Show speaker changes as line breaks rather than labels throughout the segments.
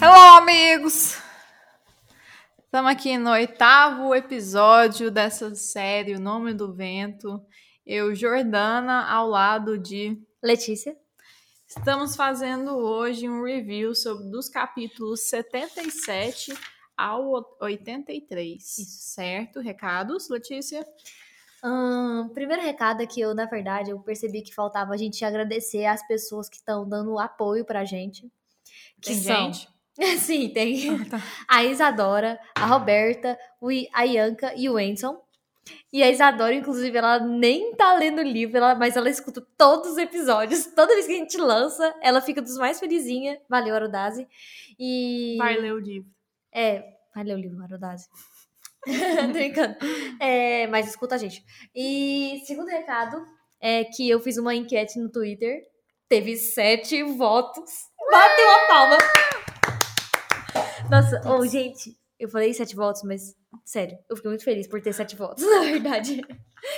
Hello, amigos! Estamos aqui no oitavo episódio dessa série O Nome do Vento. Eu, Jordana, ao lado de
Letícia.
Estamos fazendo hoje um review sobre dos capítulos 77 ao 83.
Isso.
Certo? Recados, Letícia?
Ahn, primeiro recado é que eu, na verdade, eu percebi que faltava a gente agradecer as pessoas que estão dando apoio pra gente. Que
Tem
são...
gente?
Sim, tem.
Ah, tá.
A Isadora, a Roberta, o I- a Ianca e o Enson. E a Isadora, inclusive, ela nem tá lendo o livro, ela- mas ela escuta todos os episódios. Toda vez que a gente lança, ela fica dos mais felizinha. Valeu, Arudazi. E.
Vai ler o livro.
É, vai ler o livro, Arudazi. Tô brincando. É, mas escuta a gente. E segundo recado é que eu fiz uma enquete no Twitter. Teve sete votos. Bateu a palma. Nossa, ô, gente, eu falei sete votos, mas sério, eu fiquei muito feliz por ter sete votos, na verdade.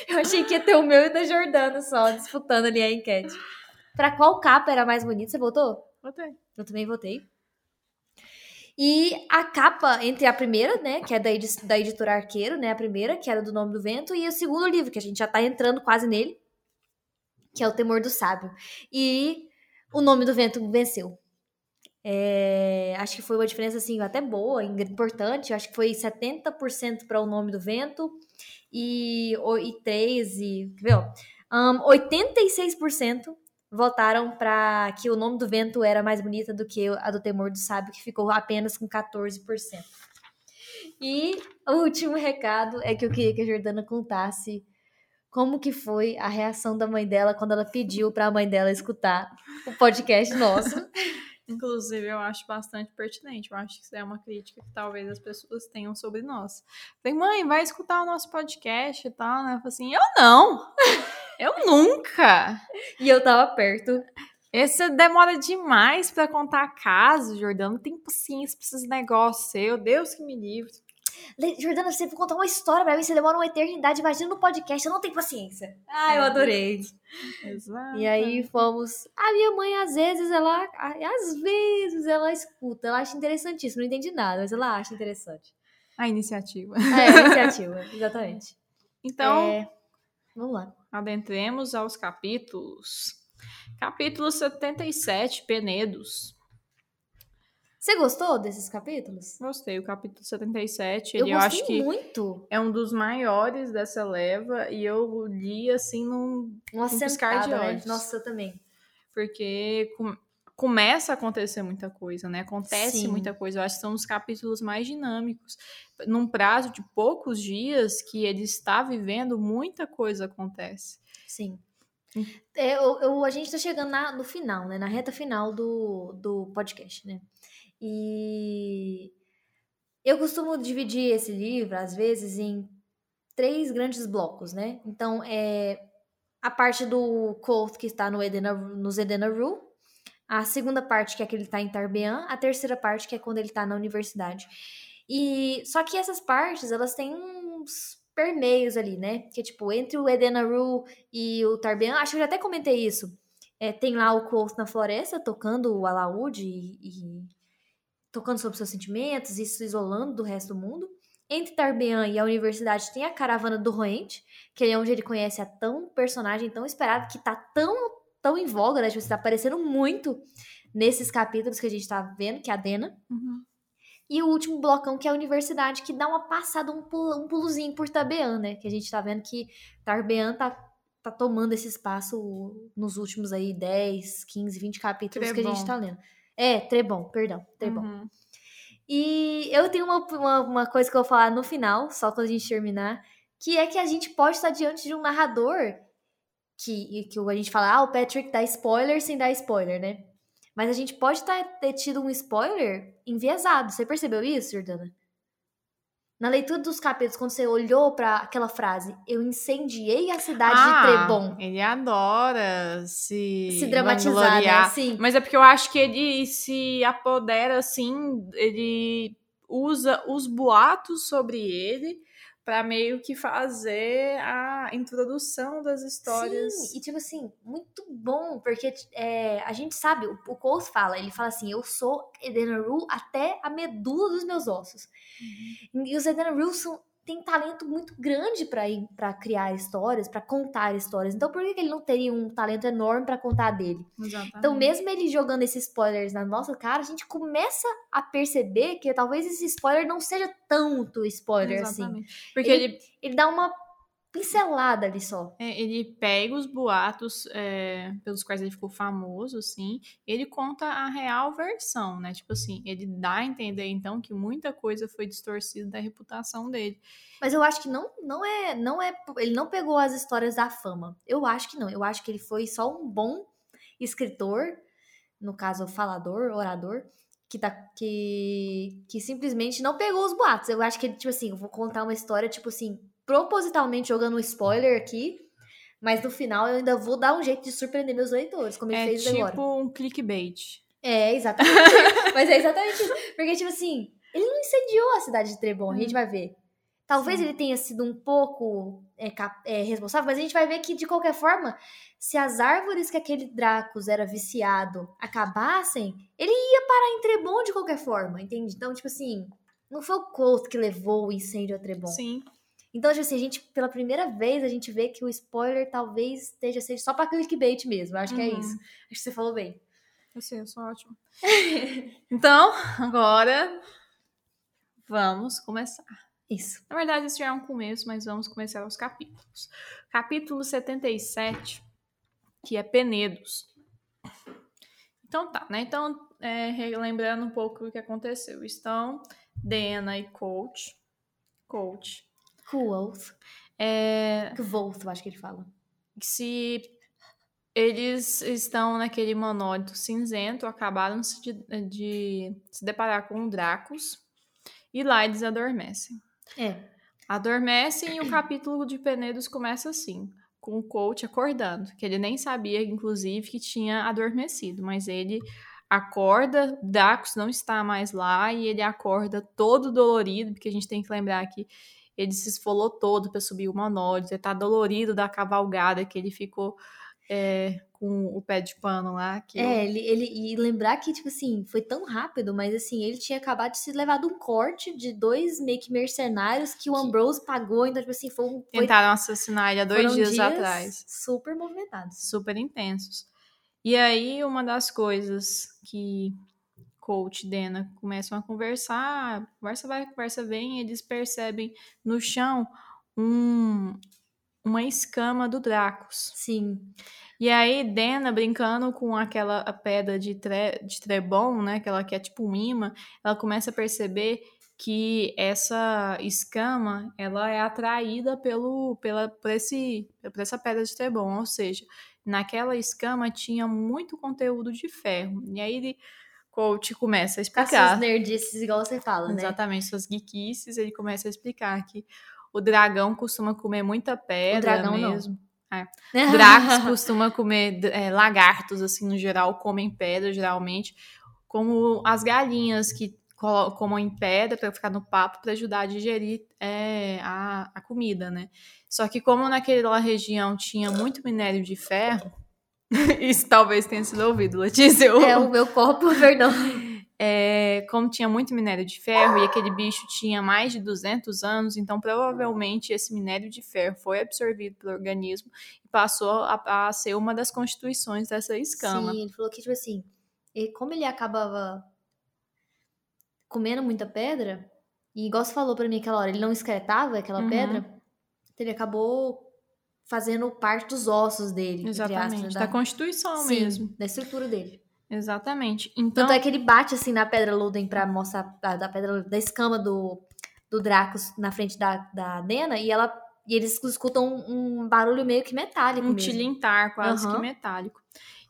Eu achei que ia ter o meu e da Jordana só, disputando ali a enquete. Pra qual capa era mais bonita? Você votou?
Botei.
Eu também votei. E a capa entre a primeira, né, que é da, da editora Arqueiro, né, a primeira, que era do Nome do Vento, e o segundo livro, que a gente já tá entrando quase nele, que é O Temor do Sábio. E o Nome do Vento venceu. É, acho que foi uma diferença, assim, até boa, importante. Acho que foi 70% para o Nome do Vento e, e 13%, quer ver, ó? Ahn, 86% votaram para que o nome do vento era mais bonita do que a do temor do sábio, que ficou apenas com 14%. E o último recado é que eu queria que a Jordana contasse como que foi a reação da mãe dela quando ela pediu para a mãe dela escutar o podcast nosso.
Inclusive, eu acho bastante pertinente. Eu acho que isso é uma crítica que talvez as pessoas tenham sobre nós. Falei, mãe, vai escutar o nosso podcast e tal, né? Eu falei assim, eu não! Eu nunca!
E eu tava perto.
Esse demora demais pra contar caso, Jordano. Tem paciência pra esses negócios seu. Deus que me livre.
Jordana, você for contar uma história pra mim, você demora uma eternidade. Imagina no podcast, eu não tenho paciência. Ah, eu adorei.
Exato.
E aí fomos. A minha mãe, às vezes, ela. Às vezes ela escuta, ela acha interessantíssimo. Não entendi nada, mas ela acha interessante.
A iniciativa.
É, a iniciativa, exatamente.
Então,
É, vamos lá.
adentremos aos capítulos. Capítulo 77, Penedos.
Você gostou desses capítulos?
Gostei. O capítulo 77,
eu
ele eu acho que
muito.
é um dos maiores dessa leva e eu li assim num
Uma
um piscar de
né?
olhos.
Nossa, eu também.
porque com- começa a acontecer muita coisa, né? Acontece
Sim.
muita coisa. Eu acho que são os capítulos mais dinâmicos. Num prazo de poucos dias que ele está vivendo, muita coisa acontece.
Sim.
Hum.
É, eu, eu- a gente tá chegando na- no final, né? Na reta final do, do podcast, né? E eu costumo dividir esse livro, às vezes, em três grandes blocos, né? Então, é a parte do Colt que está no Edena, nos Edenaru, a segunda parte que é que ele está em Tarbean, a terceira parte que é quando ele está na universidade. E só que essas partes, elas têm uns permeios ali, né? Que tipo, entre o Edenaru e o Tarbean, acho que eu já até comentei isso. É, tem lá o Colt na floresta tocando o alaúde e, e tocando sobre seus sentimentos e se isolando do resto do mundo. Entre Tarbean e a universidade tem a caravana do Roente, que é onde ele conhece a tão personagem tão esperado, que tá tão, tão em voga, né? Tipo, tá aparecendo muito nesses capítulos que a gente tá vendo, que é a Dena. E o último blocão, que é a universidade, que dá uma passada, um, pulo, um pulozinho por Tarbean, né? Que a gente tá vendo que Tarbean tá, tá tomando esse espaço nos últimos aí 10, 15, 20 capítulos que a gente tá lendo. É, Trebon, perdão, Trebon.
Uhum.
E eu tenho uma, uma, uma coisa que eu vou falar no final, só quando a gente terminar, que é que a gente pode estar diante de um narrador que, que a gente fala, ah, o Patrick dá spoiler sem dar spoiler, né? Mas a gente pode tá, ter tido um spoiler enviesado. Você percebeu isso, Jordana? Na leitura dos capítulos, quando você olhou para aquela frase, eu incendiei a cidade
ah,
de Trebon.
Ele adora se,
Se dramatizar, né? Sim.
Mas é porque eu acho que ele se apodera assim, ele usa os boatos sobre ele para meio que fazer a introdução das histórias.
Sim, e tipo assim, muito bom, porque é, a gente sabe, o, o fala, ele fala assim, eu sou Edenaru até a medula dos meus ossos. E os Edenaru são tem talento muito grande para ir para criar histórias, para contar histórias. Então por que que ele não teria um talento enorme para contar dele?
Exatamente.
Então, mesmo ele jogando esses spoilers na nossa cara, a gente começa a perceber que talvez esse spoiler não seja tanto spoiler assim.
Exatamente. Porque ele,
Ele dá uma pincelada ali só.
é, ele pega os boatos é, pelos quais ele ficou famoso, assim, ele conta a real versão, né? Tipo assim, ele dá a entender, então, que muita coisa foi distorcida da reputação dele.
Mas eu acho que não, não é, não é, ele não pegou as histórias da fama. Eu acho que não. Eu acho que ele foi só um bom escritor, no caso, falador, orador, que tá que que simplesmente não pegou os boatos. Eu acho que ele tipo assim, eu vou contar uma história tipo assim, propositalmente jogando um spoiler aqui, mas no final eu ainda vou dar um jeito de surpreender meus leitores, como ele
É
fez
tipo
agora.
um clickbait.
É, exatamente. Mas é exatamente isso. Porque, tipo assim, ele não incendiou a cidade de Trebon, a gente vai ver. Talvez
Sim.
ele tenha sido um pouco é, é, responsável, mas a gente vai ver que, de qualquer forma, se as árvores que aquele Dracos era viciado acabassem, ele ia parar em Trebon de qualquer forma, entende? Então, tipo assim, não foi o Colt que levou o incêndio a Trebon.
Sim.
Então, tipo assim, a gente, pela primeira vez, a gente vê que o spoiler talvez esteja seja só pra clickbait mesmo. Eu acho que é
Uhum.
isso. Acho que você falou bem.
Eu sei, eu sou ótima. então, agora vamos começar.
Isso.
Na verdade, isso já é um começo, mas vamos começar os capítulos. Capítulo 77, que é Penedos. Então tá, né? Então, é, relembrando um pouco o que aconteceu. Estão Dena e Coach. Coach.
Quoth.
É,
Quoth, eu acho que ele fala.
se eles estão naquele monólito cinzento, acabaram de, de se deparar com o Dracos. E lá eles adormecem.
É.
Adormecem e o capítulo de Penedos começa assim, com o coach acordando, que ele nem sabia, inclusive, que tinha adormecido, mas ele acorda, Dracos não está mais lá e ele acorda todo dolorido, porque a gente tem que lembrar que ele se esfolou todo para subir o monólito, ele tá dolorido da cavalgada que ele ficou é, com o pé de pano lá. Que
É, ele, ele. E lembrar que, tipo assim, foi tão rápido, mas assim, ele tinha acabado de se levar de um corte de dois meio que mercenários que o Ambrose pagou. Então, tipo assim, foi um. Foi,
tentaram assassinar ele há dois
foram
dias, atrás.
Super movimentados.
super intensos. E aí, uma das coisas que coach e Dena começam a conversar, conversa vai, conversa vem, eles percebem no chão um, uma escama do Dracos.
Sim.
E aí, Dena, brincando com aquela pedra de, tre, de Trebon, né, que ela que é tipo um imã, ela começa a perceber que essa escama, ela é atraída pelo, pela, por, esse, por essa pedra de Trebon, ou seja, naquela escama tinha muito conteúdo de ferro. E aí ele, coach começa a explicar.
essas nerdices, igual você fala, né?
Exatamente, suas geekices, ele começa a explicar que o dragão costuma comer muita pedra
dragão não.
mesmo. Dracos costuma comer é, lagartos, assim, no geral, comem pedra, geralmente, como as galinhas que colo- comem pedra para ficar no papo para ajudar a digerir é, a, a comida, né? Só que como naquela região tinha muito minério de ferro, isso talvez tenha sido ouvido, Letícia. eu-
É o meu copo, perdão.
é, como tinha muito minério de ferro e aquele bicho tinha mais de 200 anos, então provavelmente esse minério de ferro foi absorvido pelo organismo e passou a, a ser uma das constituições dessa escama.
Sim, ele falou que, tipo assim, e como ele acabava comendo muita pedra, e igual você falou pra mim aquela hora, ele não excretava aquela
Uhum.
pedra, então ele acabou fazendo parte dos ossos dele.
Exatamente,
aspas,
da constituição
Sim,
mesmo.
da estrutura dele.
Exatamente. Então,
Tanto é que ele bate assim na pedra Luden pra mostrar da, da pedra da escama do, do Dracos na frente da, da Dena e ela e eles escutam um, um barulho meio que metálico
um
mesmo.
tilintar quase que
Aham.
metálico.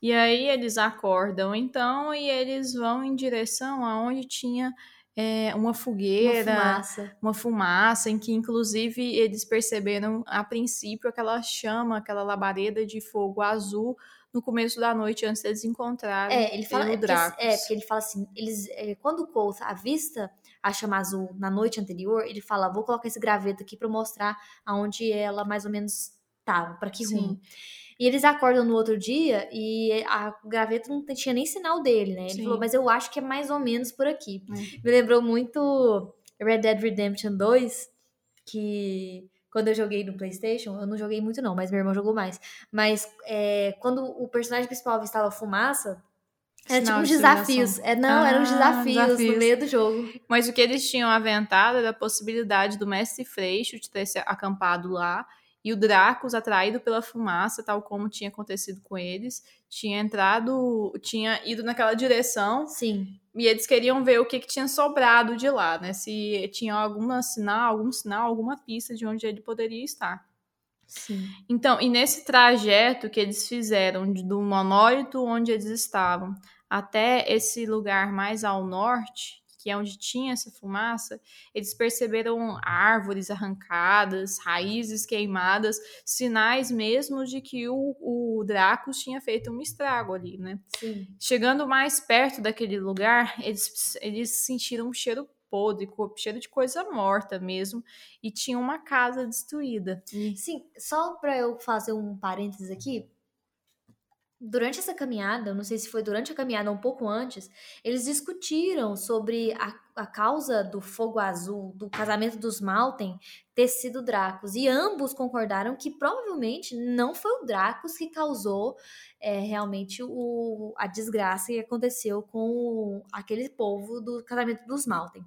E aí eles acordam então e eles vão em direção aonde tinha é, uma
Uma
fogueira,
fumaça.
uma fumaça, em que inclusive eles perceberam a princípio aquela chama, aquela labareda de fogo azul no começo da noite antes deles encontrarem
É, ele fala.
o
É porque,
Dracos.
é, porque ele fala assim: eles, é, quando o Cole avista a chama azul na noite anterior, ele fala: vou colocar esse graveto aqui pra mostrar aonde ela mais ou menos tava, pra que
Sim.
E eles acordam no outro dia e a, o graveto não tinha nem sinal dele, né? Ele
Sim.
falou, mas eu acho que é mais ou menos por aqui.
É.
Me lembrou muito Red Dead Redemption 2, que quando eu joguei no PlayStation, eu não joguei muito não, mas meu irmão jogou mais. Mas é, quando o personagem principal avistava fumaça, era tipo
Sinal
uns
de
desafios. É, não, eram
Ah,
desafios,
desafios.
no meio do jogo.
Mas o que eles tinham aventado era a possibilidade do mestre Freixo de ter se acampado lá e o Dracos, atraído pela fumaça, tal como tinha acontecido com eles, tinha entrado, tinha ido naquela direção
Sim.
e eles queriam ver o que, que tinha sobrado de lá, né? Se tinha algum sinal, algum sinal, alguma pista de onde ele poderia estar.
Sim.
Então, e nesse trajeto que eles fizeram do monólito onde eles estavam até esse lugar mais ao norte, que é onde tinha essa fumaça, eles perceberam árvores arrancadas, raízes queimadas, sinais mesmo de que o, o Dracos tinha feito um estrago ali, né?
Sim.
Chegando mais perto daquele lugar, eles, eles sentiram um cheiro podre, cheiro de coisa morta mesmo, e tinha uma casa destruída.
Sim, só pra eu fazer um parênteses aqui. Durante essa caminhada, não sei se foi durante a caminhada ou um pouco antes, eles discutiram sobre a, a causa do fogo azul, do casamento dos Malten ter sido Dracos. E ambos concordaram que provavelmente não foi o Dracos que causou é, realmente o, a desgraça que aconteceu com aquele povo do casamento dos Malten.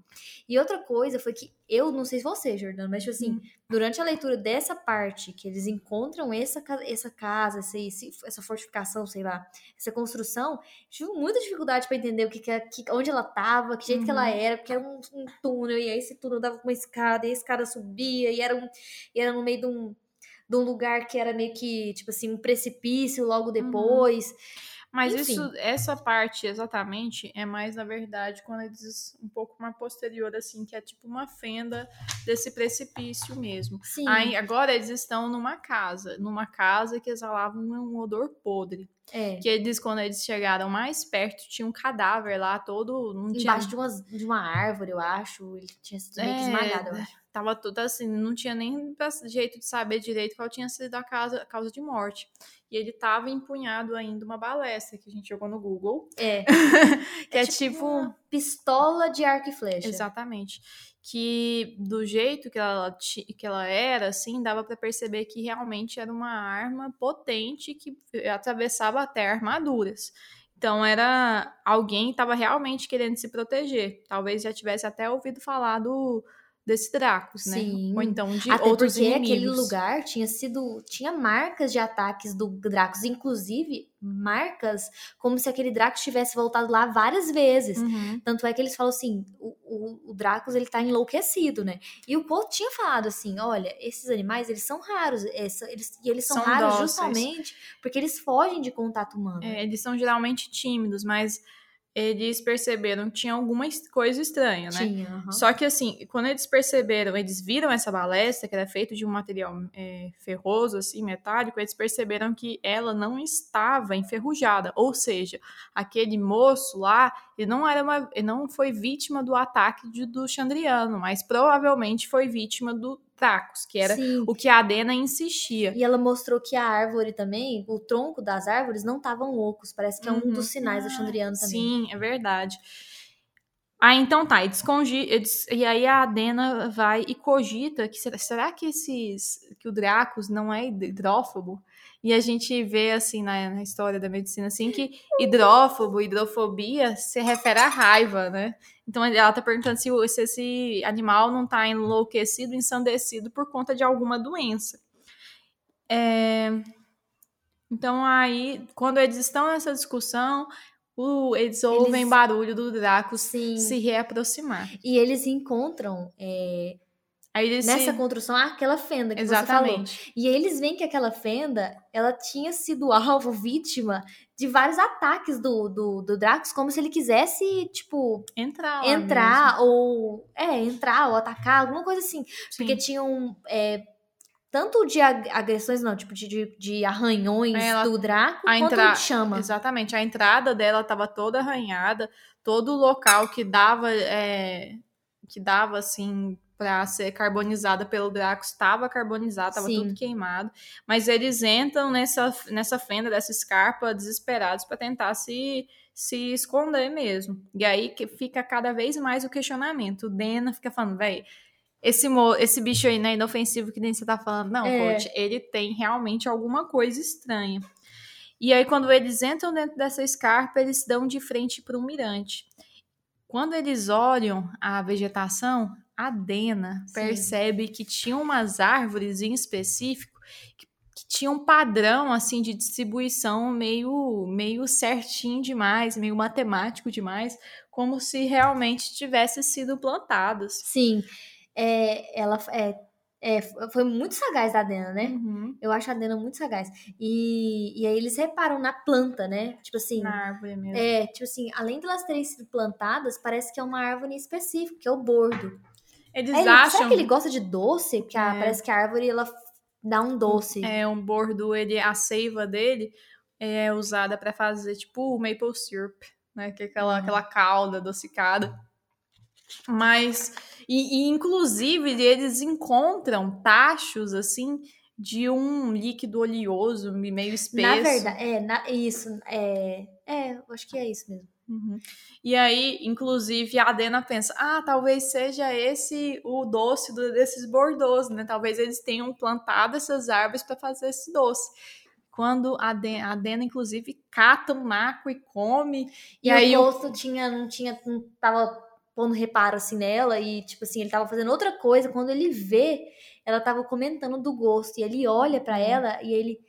E outra coisa foi que eu não sei se você, Jordano, mas tipo assim,
Hum.
durante a leitura dessa parte, que eles encontram essa, essa casa, essa, essa fortificação, sei lá, essa construção, tive muita dificuldade pra entender o que, que, é- que- onde ela tava, que jeito que ela
Uhum.
Era, porque era um, um túnel, e aí esse túnel dava com uma escada, e a escada subia, e era, um, e era no meio de um, de um lugar que era meio que, tipo assim, um precipício logo depois.
Mas
Enfim.
isso, essa parte exatamente é mais, na verdade, quando eles um pouco mais posterior, assim, que é tipo uma fenda desse precipício mesmo.
Sim.
Aí, agora eles estão numa casa, numa casa que exalava um, um odor podre.
é.
Que eles, quando eles chegaram mais perto, tinha um cadáver lá todo. Não tinha,
Embaixo de, umas, de uma árvore, eu acho. Ele tinha sido meio que
É,
esmagado, eu acho.
Tava tudo assim, não tinha nem jeito de saber direito qual tinha sido a causa, a causa de morte. E ele tava empunhado ainda uma balestra que a gente jogou no Google.
É.
Que é, tipo.
uma pistola de arco e flecha.
Exatamente. Que do jeito que ela, que ela era, assim, dava pra perceber que realmente era uma arma potente que atravessava até armaduras. Então era alguém estava realmente querendo se proteger. Talvez já tivesse até ouvido falar do, desse Dracos, né?
Sim.
Ou então de
Até
outros
porque
inimigos.
aquele lugar tinha sido. Tinha marcas de ataques do Dracos, inclusive marcas como se aquele Dracos tivesse voltado lá várias vezes.
Uhum.
Tanto é que eles falam assim: o, o, o Dracos ele tá enlouquecido, né? E o Poe tinha falado assim: olha, esses animais eles são raros, essa- eles, e eles são,
São
raros
dóceis.
justamente porque eles fogem de contato humano.
É, eles são geralmente tímidos, mas eles perceberam que tinha alguma coisa estranha, né?
Tinha, aham.
Só que assim, quando eles perceberam, eles viram essa balestra, que era feita de um material é, ferroso, assim, metálico, eles perceberam que ela não estava enferrujada. Ou seja, aquele moço lá, ele não era uma. Ele não foi vítima do ataque de- do Chandriano, mas provavelmente foi vítima do Dracos, que era
Sim.
o que a Adena insistia.
E ela mostrou que a árvore também, o tronco das árvores não estavam ocos. Parece que é um
Uhum.
dos sinais do Chandriano também.
Sim, é verdade. Ah, então tá, eles congi- eles- e aí a Adena vai e cogita que será, será que esses que o Dracos não é hidrófobo? E a gente vê assim na, na história da medicina assim que hidrófobo, hidrofobia se refere à raiva, né? Então ela tá perguntando se, se esse animal não tá enlouquecido, ensandecido por conta de alguma doença. É, Então aí, quando eles estão nessa discussão, o- eles ouvem
Eles-
barulho do Dracos
Sim.
se reaproximar.
E eles encontram é,
Aí
nessa construção aquela fenda que você falou.
Exatamente.
E aí eles veem que aquela fenda, ela tinha sido alvo, vítima de vários ataques do, do, do Drax, como se ele quisesse, tipo,
Entrar
entrar ou. É, entrar ou atacar, alguma coisa assim.
mesmo.
Porque
Sim.
tinham. é, tanto de ag- agressões, não, tipo, de, de, arranhões
É, ela-
do Draco,
a
quanto
entra-
de chama.
Exatamente. A entrada dela estava toda arranhada, todo o local que dava, é, que dava assim para ser carbonizada pelo Draco estava carbonizado, estava tudo queimado. Mas eles entram nessa, nessa fenda dessa escarpa desesperados para tentar se se esconder mesmo. E aí que fica cada vez mais o questionamento. O Dena fica falando, velho, esse, mo- esse bicho aí não é inofensivo que nem você tá falando. Não,
É.
coach, ele tem realmente alguma coisa estranha. E aí, quando eles entram dentro dessa escarpa, eles dão de frente para um mirante. Quando eles olham a vegetação, a Dena
Sim.
percebe que tinha umas árvores em específico que, que tinham um padrão assim de distribuição meio meio certinho demais, meio matemático demais, como se realmente tivessem sido plantadas.
Sim. É, ela é, é, foi muito sagaz da Dena, né?
Uhum.
Eu acho a Dena muito sagaz. E, e aí eles reparam na planta, né? Tipo assim.
Na árvore mesmo.
É, tipo assim, além delas terem sido plantadas, parece que é uma árvore em específico, que é o bordo.
Eles
ele-
acham
Será que ele gosta de doce? Porque a-
É.
parece que a árvore ela dá um doce.
é um bordo, ele a seiva dele é usada para fazer tipo o maple syrup, né? Que é aquela,
Uhum.
aquela calda adocicada. Mas e, e, inclusive eles encontram tachos assim de um líquido oleoso meio espesso.
Na verdade, é, na- isso. É, é, eu acho que é isso mesmo.
Uhum. E aí, inclusive, a Adena pensa: ah, talvez seja esse o doce do- desses bordeaux, né? Talvez eles tenham plantado essas árvores para fazer esse doce. Quando a Den- a Dena, inclusive, cata um naco e come.
E,
E aí
o rosto tinha, não tinha, não tava pondo reparo assim nela e tipo assim, ele tava fazendo outra coisa. Quando ele vê, ela tava comentando do gosto e ele olha pra
Uhum.
ela e ele,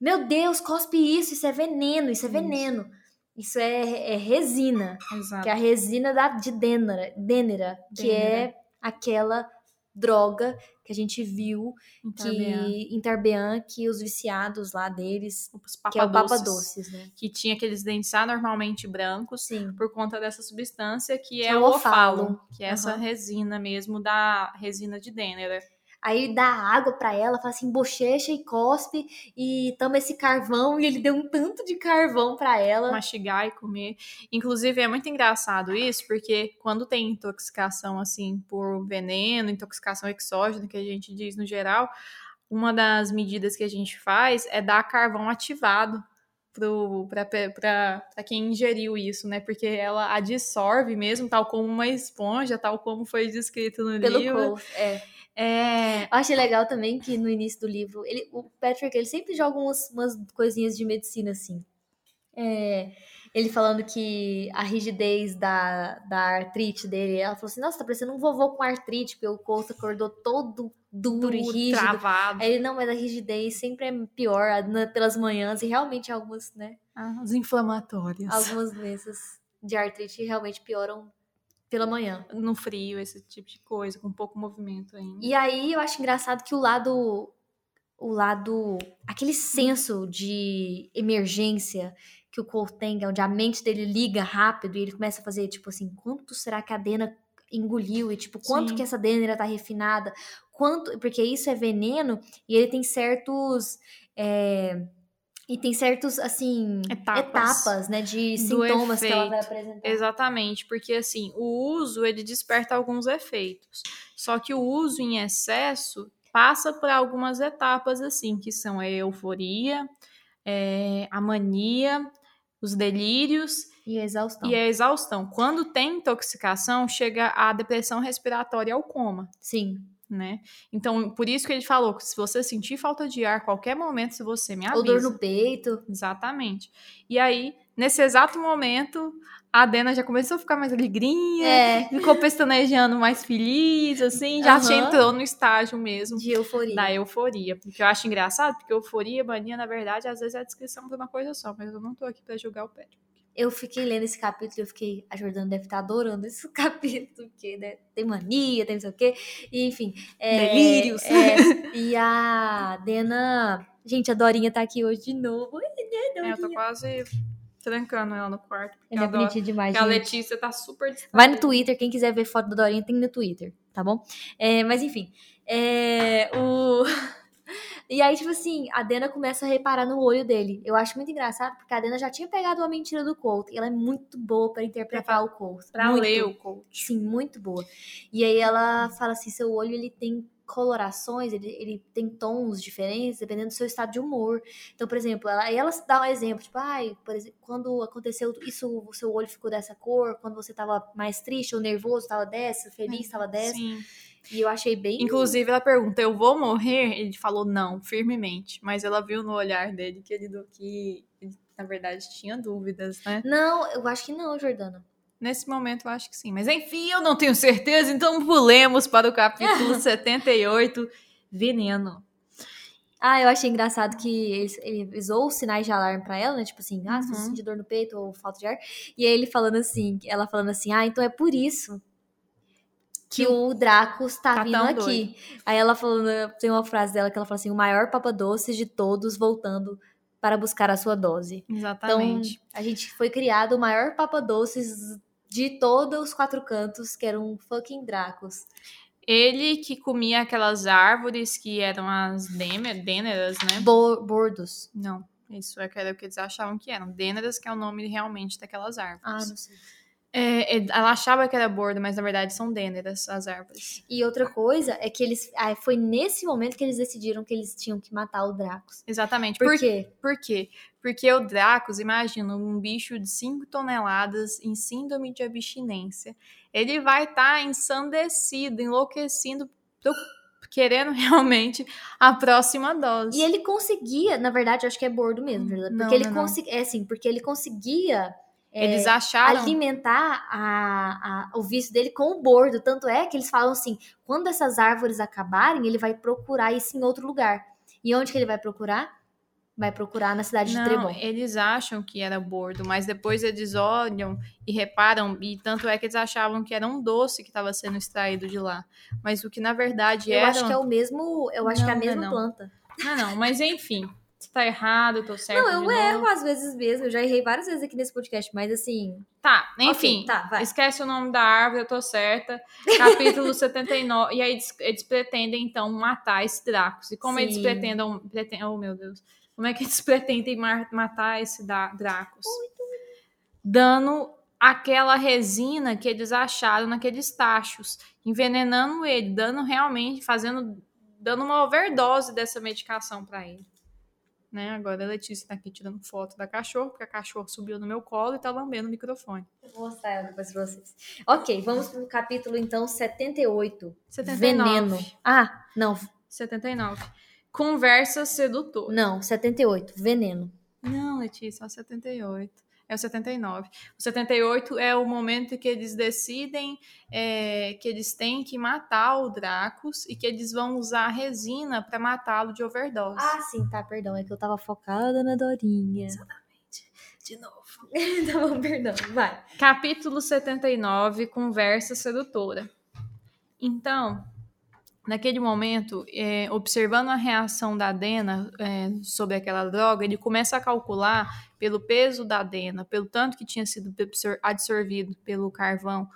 meu Deus, cospe isso, isso é veneno, isso é veneno. Isso é, é resina,
Exato.
que é a resina da, de Dênera, Dênera, que é aquela droga que a gente viu que em Tarbean, que os viciados lá deles,
Os
que é o Papa Doces, né?
Que tinha aqueles dentes anormalmente brancos
Sim.
por conta dessa substância que,
Que
é
é
o ofalo,
ofalo.
que é essa
Aham.
resina mesmo da resina de Denner.
Aí dá água pra ela, fala assim, bochecha e cospe e toma esse carvão. E ele deu um tanto de carvão pra ela.
mastigar e comer. Inclusive, é muito engraçado isso, porque quando tem intoxicação, assim, por veneno, intoxicação exógena, que a gente diz no geral, uma das medidas que a gente faz é dar carvão ativado para quem ingeriu isso, né? Porque ela absorve mesmo, tal como uma esponja, tal como foi descrito no
Pelo
livro.
Cole. É.
É,
Eu achei legal também que no início do livro, ele, o Patrick, ele sempre joga umas, umas coisinhas de medicina, assim. É, ele falando que a rigidez da, da artrite dele, ela falou assim, nossa, tá parecendo um vovô com artrite, porque o Costa acordou todo duro, e
duro,
rígido.
travado.
Aí ele, não, mas a rigidez sempre é pior na- pelas manhãs, e realmente algumas, né,
As inflamatórias.
algumas doenças de artrite realmente pioram pela manhã.
No frio, esse tipo de coisa, com pouco movimento ainda.
E aí eu acho engraçado que o lado. O lado. Aquele senso de emergência que o Cole tem, onde a mente dele liga rápido e ele começa a fazer, tipo assim, quanto será que a Dena engoliu? E, tipo, quanto
Sim.
que essa Dena tá refinada? Quanto. Porque isso é veneno e ele tem certos. é, e tem certos, assim,
Etapas.
etapas, né, de sintomas que ela vai apresentar.
Exatamente, porque assim, o uso ele desperta alguns efeitos. Só que o uso em excesso passa por algumas etapas assim, que são a euforia, é, a mania, os delírios
E a exaustão.
e a exaustão. Quando tem intoxicação, chega a depressão respiratória ao coma.
Sim.
Né? Então, por isso que ele falou que se você sentir falta de ar, qualquer momento, se você me avisa.
Ou dor no peito.
Exatamente. E aí, nesse exato momento, a Dena já começou a ficar mais alegrinha,
É.
ficou pestanejando mais feliz, assim, já já entrou no estágio mesmo
De euforia.
da euforia. O que eu acho engraçado, porque euforia e mania, na verdade, às vezes é a descrição de uma coisa só, mas eu não tô aqui pra julgar o Patrick.
Eu fiquei lendo esse capítulo e eu fiquei, a Jordana deve estar adorando esse capítulo, porque né, tem mania, tem não sei o quê. E, enfim. é,
Delírios.
é, e a Dena. Gente, a Dorinha tá aqui hoje de novo. Oi,
É, eu tô quase trancando ela no quarto.
Ele é
a, Dó-
bonitinho demais,
porque a. Letícia tá super distraída.
Vai no Twitter, quem quiser ver foto da Dorinha tem no Twitter, tá bom? É, mas enfim, é, o... E aí, tipo assim, a Dena começa a reparar no olho dele. Eu acho muito engraçado, porque a Dena já tinha pegado uma mentira do Colt. E ela é muito boa pra interpretar o Colt.
Pra
muito.
ler o coach.
Sim, muito boa. E aí ela fala assim, seu olho, ele tem colorações, ele, ele tem tons diferentes, dependendo do seu estado de humor. Então, por exemplo, ela, ela dá um exemplo, tipo, ai, por exemplo, quando aconteceu isso, o seu olho ficou dessa cor, quando você tava mais triste ou nervoso, tava dessa, feliz, tava dessa.
Sim.
E eu achei bem...
Inclusive, ela pergunta, eu vou morrer? Ele falou não, firmemente. Mas ela viu no olhar dele que ele, do- que ele, na verdade, tinha dúvidas, né?
Não, eu acho que não, Jordana.
Nesse momento, eu acho que sim. Mas enfim, eu não tenho certeza, então pulemos para o capítulo 78, Veneno.
Ah, eu achei engraçado que ele, ele usou os sinais de alarme pra ela, né? Tipo assim, ah,
Uhum.
sentir dor no peito ou falta de ar. E aí ele falando assim, ela falando assim, ah, então é por isso que o Dracos tá,
Tá
vindo aqui. Aí ela falando, tem uma frase dela que ela fala assim, o maior papadoce de todos voltando para buscar a sua dose.
Exatamente.
Então, a gente foi criado o maior papadoces de todos os quatro cantos, que era um fucking Dracos.
Ele que comia aquelas árvores que eram as dêneras, né?
Bo bordos.
Não, isso é que era o que eles achavam que eram. Dêneras, que é o nome realmente daquelas árvores.
Ah, não sei.
É, é, ela achava que era bordo, mas na verdade são dêneras as árvores.
E outra coisa é que eles. ah, foi nesse momento que eles decidiram que eles tinham que matar o Dracos.
Exatamente.
Por
Por,
quê?
por quê? Porque o Dracos, imagina, um bicho de 5 toneladas em síndrome de abstinência. Ele vai estar ensandecido, enlouquecido, querendo realmente a próxima dose.
E ele conseguia, na verdade, acho que é bordo mesmo, Jordana,
Não,
porque ele
é
conseguia. É assim, porque ele conseguia
Eles acharam.
alimentar a, a- o vício dele com o bordo. Tanto é que eles falam assim: quando essas árvores acabarem, ele vai procurar isso em outro lugar. E onde que ele vai procurar? Vai procurar na cidade de
Não,
Trebon.
eles acham que era bordo, mas depois eles olham e reparam, e tanto é que eles achavam que era um doce que estava sendo extraído de lá. Mas o que na verdade
Eu
era.
acho que é o mesmo. Eu acho que é a
Não, não é
mesma
não.
planta.
Não, não, mas enfim. Tá errado, eu tô certo.
Não, eu erro às vezes mesmo. Eu já errei várias vezes aqui nesse podcast, mas assim.
Tá, enfim.
tá, vai.
Esquece o nome da árvore, eu tô certa. Capítulo 79. E aí eles, eles pretendem, então, matar esse Dracos. E como eles
Sim.
pretendam, pretendem. Oh, meu Deus. Como é que eles pretendem matar esse Dracos? Dando aquela resina que eles acharam naqueles tachos. Envenenando ele, dando realmente, fazendo. Dando uma overdose dessa medicação pra ele. Né? Agora a Letícia tá aqui tirando foto da cachorra, porque a cachorra subiu no meu colo e tá lambendo o microfone.
Vou mostrar ela depois pra vocês. Ok, vamos pro capítulo então 78.
79.
Veneno. Ah, não,
79. Conversa sedutora.
não, 78. Veneno.
Não, Letícia, é o 78. É o 79. O 78 é o momento que eles decidem é, que eles têm que matar o Dracos e que eles vão usar a resina para matá-lo de overdose.
Ah, sim, tá, perdão. É que eu tava focada na Dorinha.
de novo.
tá bom, perdão. Vai.
Capítulo 79, Conversa Sedutora. Então, naquele momento, é, observando a reação da Dena é, sobre aquela droga, ele começa a calcular pelo peso da Dena, pelo tanto que tinha sido absor- absorvido pelo carvão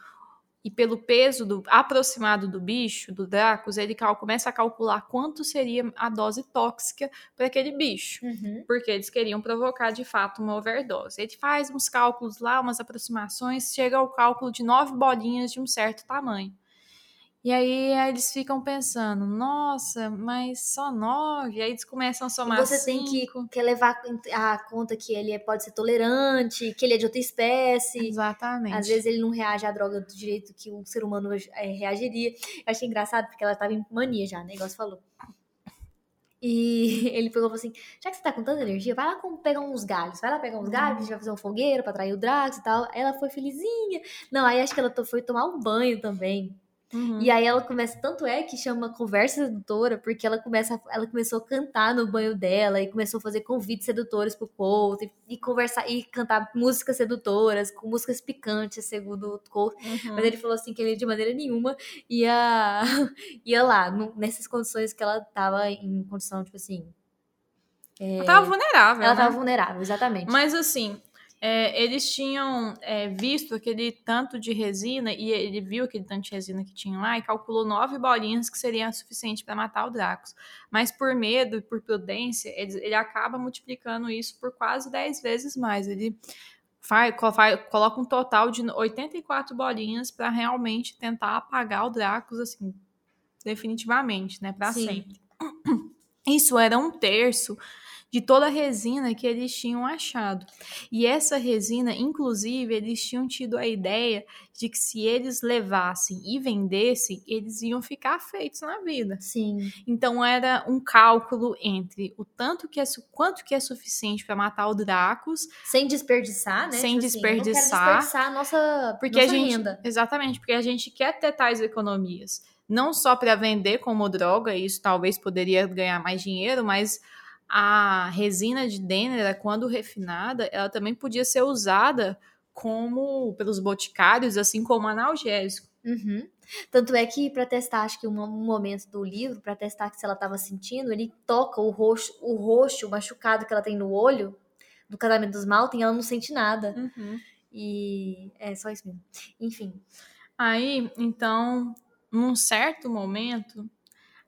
e pelo peso do, aproximado do bicho, do Dracos, ele cal- começa a calcular quanto seria a dose tóxica para aquele bicho
Uhum.
porque eles queriam provocar de fato uma overdose. Ele faz uns cálculos lá, umas aproximações, chega ao cálculo de nove bolinhas de um certo tamanho. E aí, aí eles ficam pensando, nossa, mas só nove? Aí eles começam a somar
Você tem que,
cinco.
que levar a conta que ele é- pode ser tolerante, que ele é de outra espécie.
Exatamente.
Às vezes ele não reage à droga do jeito que um ser humano é, reagiria. Eu achei engraçado porque ela tava em mania já, né? Igual você falou. E ele pegou e falou assim: já que você tá com tanta energia, vai lá com- pegar uns galhos. Vai lá pegar uns galhos, a gente vai fazer um fogueiro pra atrair o Drax e tal. Ela foi felizinha. Não, aí acho que ela foi tomar um banho também.
Uhum.
E aí ela começa, tanto é que chama conversa sedutora, porque ela começa, ela começou a cantar no banho dela e começou a fazer convites sedutores pro Colt e, e conversar e cantar músicas sedutoras, com músicas picantes, segundo o Colt.
Uhum.
Mas ele falou assim que ele de maneira nenhuma ia, ia lá, nessas condições que ela tava em condição, tipo assim,
Ela tava vulnerável.
Ela
né?
tava vulnerável, exatamente.
Mas assim, é, eles tinham é, visto aquele tanto de resina e ele viu aquele tanto de resina que tinha lá e calculou nove bolinhas que seriam suficiente para matar o Dracos. Mas por medo e por prudência, ele, ele acaba multiplicando isso por quase dez vezes mais. Ele faz, faz, coloca um total de 84 bolinhas para realmente tentar apagar o Dracos assim, definitivamente, né, para sempre. Isso era um terço de toda a resina que eles tinham achado. E essa resina, inclusive, eles tinham tido a ideia de que se eles levassem e vendessem, eles iam ficar feitos na vida.
Sim.
Então era um cálculo entre o tanto que é quanto que é suficiente para matar o Dracos,
sem desperdiçar, né?
Sem
tipo
desperdiçar,
assim, desperdiçar a nossa,
porque
nossa
a gente,
renda.
Exatamente, porque a gente quer ter tais economias. Não só para vender como droga, isso talvez poderia ganhar mais dinheiro, mas a resina de Dênera, quando refinada, ela também podia ser usada como pelos boticários, assim como analgésico.
Uhum. Tanto é que para testar, acho que um, momento do livro, para testar que se ela estava sentindo, ele toca o roxo, o roxo, machucado que ela tem no olho do casamento dos Malten, ela não sente nada.
Uhum.
E é só isso mesmo. Enfim.
Aí, então, num certo momento,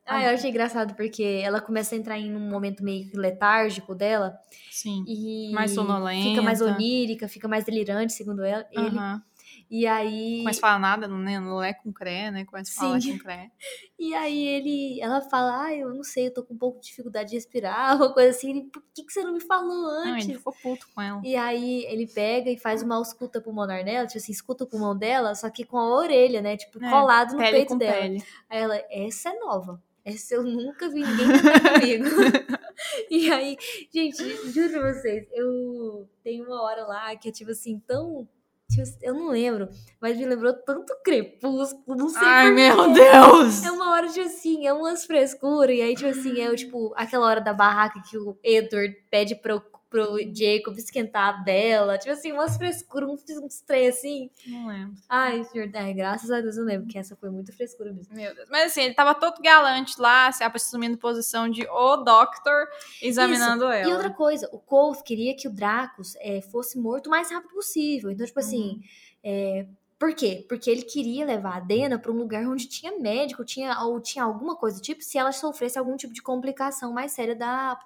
ah, eu achei engraçado porque ela começa a entrar em um momento meio letárgico dela.
Sim.
E
mais sonolenta.
Fica mais onírica, fica mais delirante, segundo ela. Ele.
Aham.
E aí.
Começa a falar nada, não, né? não é com cré, né? Começa a falar com cré.
E aí ele, ela fala, ah, eu não sei, eu tô com um pouco de dificuldade de respirar, uma coisa assim. Ele, por que, que você não me falou
Não,
antes?
ele ficou puto com ela.
E aí ele pega e faz uma ausculta pulmonar nela, tipo assim, escuta o pulmão dela, só que com a orelha, né? Tipo,
É,
colado no peito dela.
pele.
Aí ela, essa é nova. Essa eu nunca vi ninguém tentar comigo. e aí, gente, juro pra vocês, eu tenho uma hora lá que é tipo assim, tão. tipo eu não lembro, mas me lembrou tanto crepúsculo, não sei
Ai, meu
quê.
Deus!
É uma hora, tipo assim, é umas frescuras. E aí, tipo assim, é tipo, aquela hora da barraca que o Edward pede pro, pro Jacob esquentar a vela. Tipo assim, umas frescuras, uns, uns trem assim.
Não lembro.
Ai, senhor, ai, graças a Deus eu lembro que essa foi muito frescura mesmo.
Meu Deus. Mas assim, ele tava todo galante lá, se assumindo posição de o Doctor, examinando ela.
E outra coisa, o Colt queria que o Dracos é, fosse morto o mais rápido possível. Então, tipo assim, é, por quê? Porque ele queria levar a Dena pra um lugar onde tinha médico, tinha, ou tinha alguma coisa do tipo, se ela sofresse algum tipo de complicação mais séria da,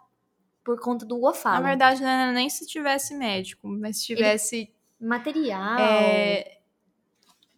por conta do
Na
ofalo.
verdade, não era nem se tivesse médico, mas se tivesse
Material.
é,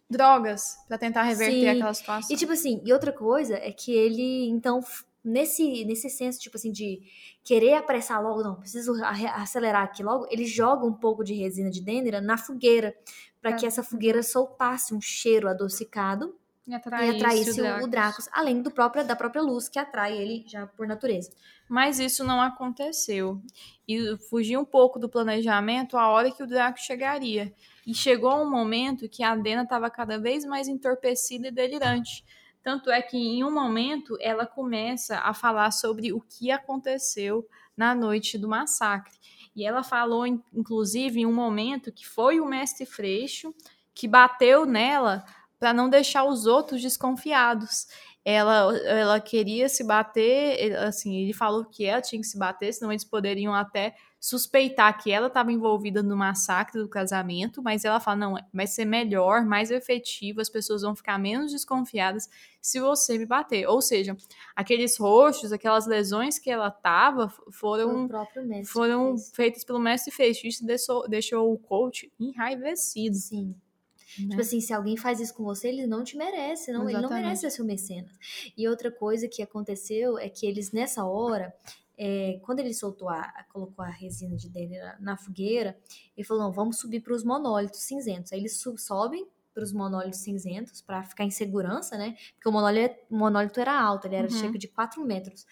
drogas pra tentar reverter
Sim.
aquela situação.
E tipo assim, e outra coisa é que ele, então, nesse, nesse senso, tipo assim, de querer apressar logo, não, preciso acelerar aqui logo, ele joga um pouco de resina de dendera na fogueira, para
Tá.
que essa fogueira soltasse um cheiro adocicado
e
e
atraísse,
o, o
Dracos.
Dracos, além do próprio, da própria luz que atrai ele já por natureza.
Mas isso não aconteceu. E fugiu um pouco do planejamento a hora que o Draco chegaria. E chegou um momento que a Dena estava cada vez mais entorpecida e delirante. Tanto é que em um momento ela começa a falar sobre o que aconteceu na noite do massacre. E ela falou, in- inclusive, em um momento que foi o mestre Freixo que bateu nela para não deixar os outros desconfiados. Ela, ela queria se bater, ele- assim, ele falou que ela tinha que se bater, senão eles poderiam até suspeitar que ela estava envolvida no massacre do casamento, mas ela fala, não, vai ser melhor, mais efetivo, as pessoas vão ficar menos desconfiadas se você me bater. Ou seja, aqueles roxos, aquelas lesões que ela tava foram foram
fez.
feitas pelo mestre Feixe. Isso deixou, deixou o coach enraivecido.
Sim.
Né?
Tipo assim, se alguém faz isso com você, ele não te merece, não, ele não merece ser seu mecenas. E outra coisa que aconteceu é que eles, nessa hora, é, quando ele soltou a, colocou a resina de dentro na, na fogueira, ele falou: não, vamos subir para os monólitos cinzentos. Aí eles sub- sobem para os monólitos cinzentos para ficar em segurança, né? Porque o monólito, o monólito era alto, ele era
Uhum.
cerca de 4 metros.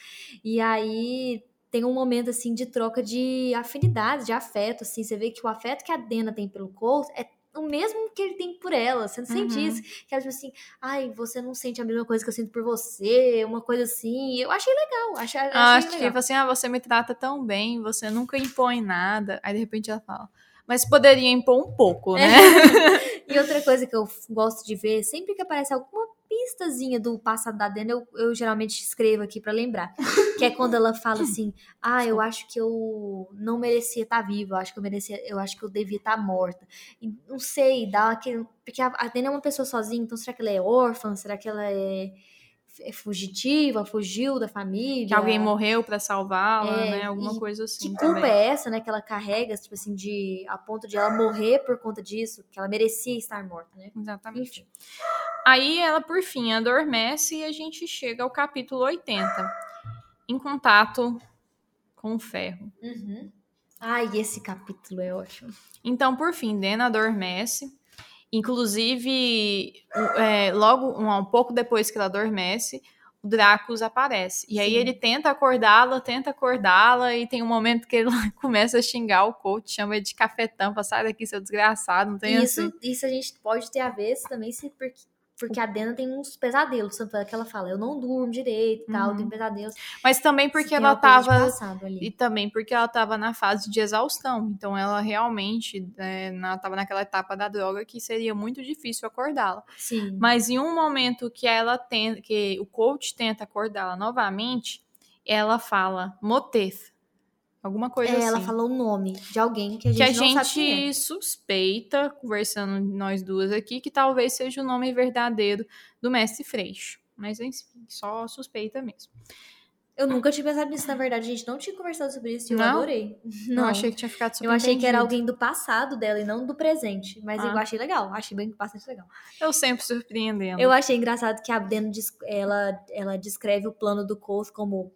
E aí tem um momento assim de troca de afinidade, de afeto, assim, você vê que o afeto que a Dena tem pelo Colt é o mesmo que ele tem por ela, você não sente
Uhum.
isso, que ela tipo assim, ai, você não sente a mesma coisa que eu sinto por você, uma coisa assim, eu achei legal, achei, achei
Ah, acho que
legal.
tipo assim, ah, você me trata tão bem, você nunca impõe nada. Aí de repente ela fala, mas poderia impor um pouco, né?
E outra coisa que eu gosto de ver, sempre que aparece alguma pistazinha do passado da Dena, eu, eu geralmente escrevo aqui pra lembrar. que é quando ela fala assim: "Ah, eu acho que eu não merecia estar viva, eu acho que eu merecia, eu acho que eu devia estar morta". E não sei, dá aquele, porque a Dena é uma pessoa sozinha, então será que ela é órfã? Será que ela é fugitiva, fugiu da família.
Que alguém morreu para salvá-la,
É,
né? Alguma coisa assim.
Que culpa
também.
é essa, né, que ela carrega, tipo assim, de a ponto de ela morrer por conta disso, que ela merecia estar morta, né?
Exatamente.
Enfim.
Aí ela, por fim, adormece e a gente chega ao capítulo 80. Em contato com o ferro.
Uhum. Ai, esse capítulo é ótimo.
Então, por fim, Dena adormece. Inclusive, é, logo um, um pouco depois que ela adormece, o Dracos aparece. E aí
Sim.
ele tenta acordá-la, tenta acordá-la, e tem um momento que ele começa a xingar o coach, chama ele de cafetão, fala, sai daqui, seu desgraçado, não tem
isso,
assim.
isso a gente pode ter a ver também se porque, porque a Dena tem uns pesadelos, tanto é que ela fala, eu não durmo direito e tal,
Uhum.
tenho pesadelos.
Mas também porque ela tava. E também porque ela estava na fase de exaustão. Então ela realmente estava naquela etapa da droga que seria muito difícil acordá-la.
Sim.
Mas em um momento que ela tenta, que o coach tenta acordá-la novamente, ela fala Moteth. Alguma coisa
É,
assim.
ela falou o nome de alguém que a gente
que a
quem é.
gente suspeita, conversando nós duas aqui, que talvez seja o nome verdadeiro do mestre Freixo. Mas enfim, só suspeita mesmo.
Eu nunca tinha pensado nisso, na verdade, a gente não tinha conversado sobre isso e eu
Não?
adorei.
Não, achei que tinha ficado
Eu
subentendido.
achei que era alguém do passado dela e não do presente. Mas
Ah.
eu achei legal. Achei bem bastante legal.
Eu sempre surpreendendo.
Eu achei engraçado que a des- ela, ela descreve o plano do Colt como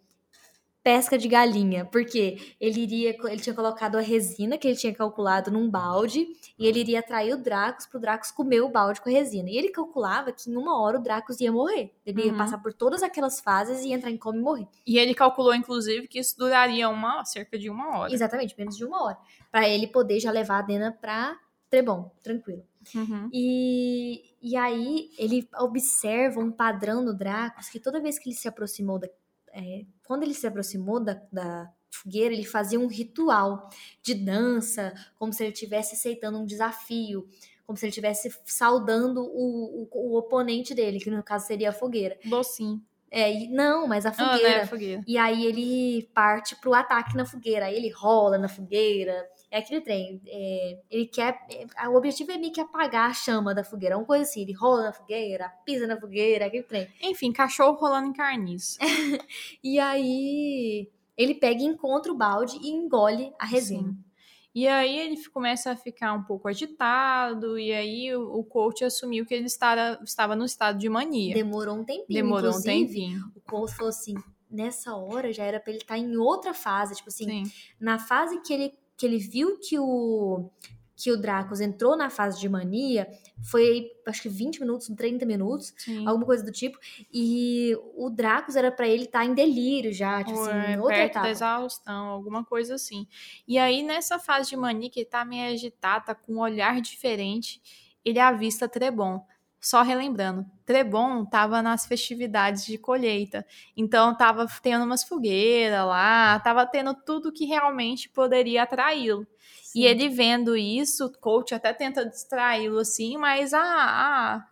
pesca de galinha, porque ele iria, ele tinha colocado a resina que ele tinha calculado num balde e ele iria atrair o Dracos pro Dracos comer o balde com a resina. E ele calculava que em uma hora o Dracos ia morrer. Ele ia
Uhum.
passar por todas aquelas fases e ia entrar em coma e morrer.
E ele calculou, inclusive, que isso duraria uma, cerca de uma hora.
Exatamente, menos de uma hora. Pra ele poder já levar a Dena pra Trebon, tranquilo.
Uhum.
E, e aí ele observa um padrão no Dracos que toda vez que ele se aproximou da. É, quando ele se aproximou da, da fogueira, ele fazia um ritual de dança, como se ele estivesse aceitando um desafio, como se ele estivesse saudando o, o, o oponente dele, que no caso seria a fogueira.
Docinho.
É, e- não, mas a
Ah,
fogueira.
né? Fogueira.
E aí ele parte pro ataque na fogueira. Aí ele rola na fogueira. É aquele trem. é, ele quer. é, o objetivo é meio que apagar a chama da fogueira. Uma coisa assim. Ele rola na fogueira, pisa na fogueira, aquele trem.
Enfim, cachorro rolando em carniça.
E aí ele pega e encontra o balde e engole a resina.
Sim. E aí ele começa a ficar um pouco agitado, e aí o, o coach assumiu que ele estava, estava no estado de mania.
Demorou um tempinho.
Demorou um tempinho.
O Cole falou assim. Nessa hora já era pra ele estar em outra fase. Tipo assim,
Sim.
na fase que ele, que ele viu que o que o Dracos entrou na fase de mania, foi acho que 20 minutos, 30 minutos,
sim.
alguma coisa do tipo, e o Dracos era pra ele estar em delírio já, tipo
Ou
assim,
é
em outra
perto da
etapa.
exaustão, alguma coisa assim. E aí, nessa fase de mania, que ele tá meio agitado, tá com um olhar diferente, ele avista Trebon. Só relembrando, Trebon tava nas festividades de colheita. Então, tava tendo umas fogueiras lá, tava tendo tudo que realmente poderia atraí-lo. E ele vendo isso, o coach até tenta distraí-lo assim, mas a, a,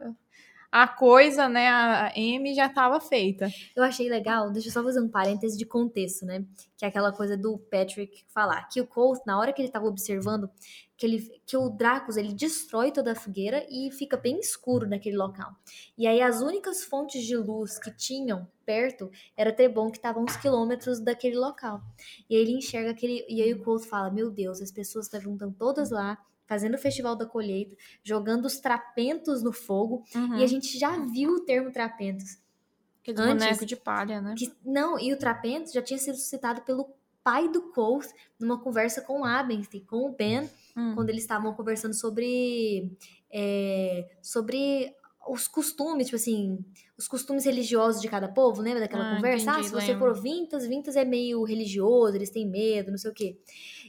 a coisa, né, a M já tava feita.
Eu achei legal, deixa eu só fazer um parêntese de contexto, né? Que é aquela coisa do Patrick falar que o Colt, na hora que ele tava observando, que, ele, que o Dracos ele destrói toda a fogueira e fica bem escuro naquele local. E aí as únicas fontes de luz que tinham perto era Trebon, que estava uns quilômetros daquele local. E aí ele enxerga aquele. E aí o Colt fala: Meu Deus, as pessoas estavam todas lá. Fazendo o festival da colheita, jogando os trapentos no fogo.
Uhum.
E a gente já viu o termo trapentos.
Aquele
antes-
boneco de palha, né?
Que- não, e o Trapentos já tinha sido citado pelo pai do Colt numa conversa com o Abenstein, com o Ben,
Hum.
quando eles estavam conversando sobre é, sobre os costumes, tipo assim, os costumes religiosos de cada povo, lembra daquela
Ah,
conversa?
entendi,
ah, se você
lembro.
for Vintas, Vintas é meio religioso, eles têm medo, não sei o quê.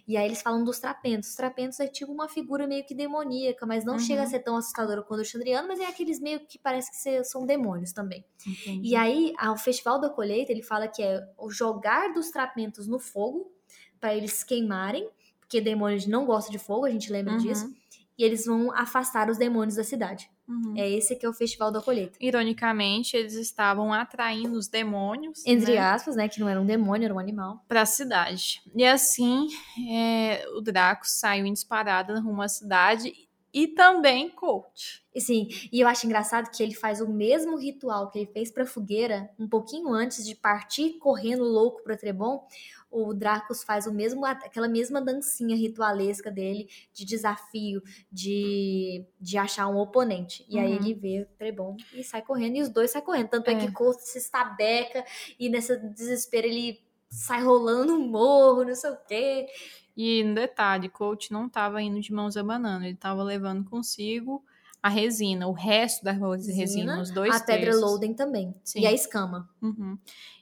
E aí eles falam dos trapentos. Os trapentos é tipo uma figura meio que demoníaca, mas não
Uhum.
chega a ser tão assustadora quanto o Chandriano, mas é aqueles meio que parece que são demônios também.
Entendi.
E aí, ao Festival da Colheita, ele fala que é o jogar dos trapentos no fogo para eles queimarem, porque demônios não gostam de fogo, a gente lembra
Uhum.
disso, e eles vão afastar os demônios da cidade.
Uhum.
É esse que é o Festival da Colheita.
Ironicamente, eles estavam atraindo os demônios
Entre
né,
aspas, né? Que não era um demônio, era um animal.
para a cidade. E assim, é, o Draco saiu em disparada rumo à cidade e também Colt.
Sim, e eu acho engraçado que ele faz o mesmo ritual que ele fez pra fogueira, um pouquinho antes de partir correndo louco pra Trebon. O Dracos faz o mesmo, aquela mesma dancinha ritualesca dele de desafio, de, de achar um oponente. E aí
Uhum.
ele vê o Trebon e sai correndo, e os dois saem correndo. Tanto é,
É.
que Colt se estabeca e nesse desespero ele sai rolando um morro, não sei o quê.
E um detalhe, Colt não estava indo de mãos abanando, ele estava levando consigo a resina, o resto da resina,
Resina,
os dois
a pedra. Loden também.
Sim.
E a escama.
Uhum.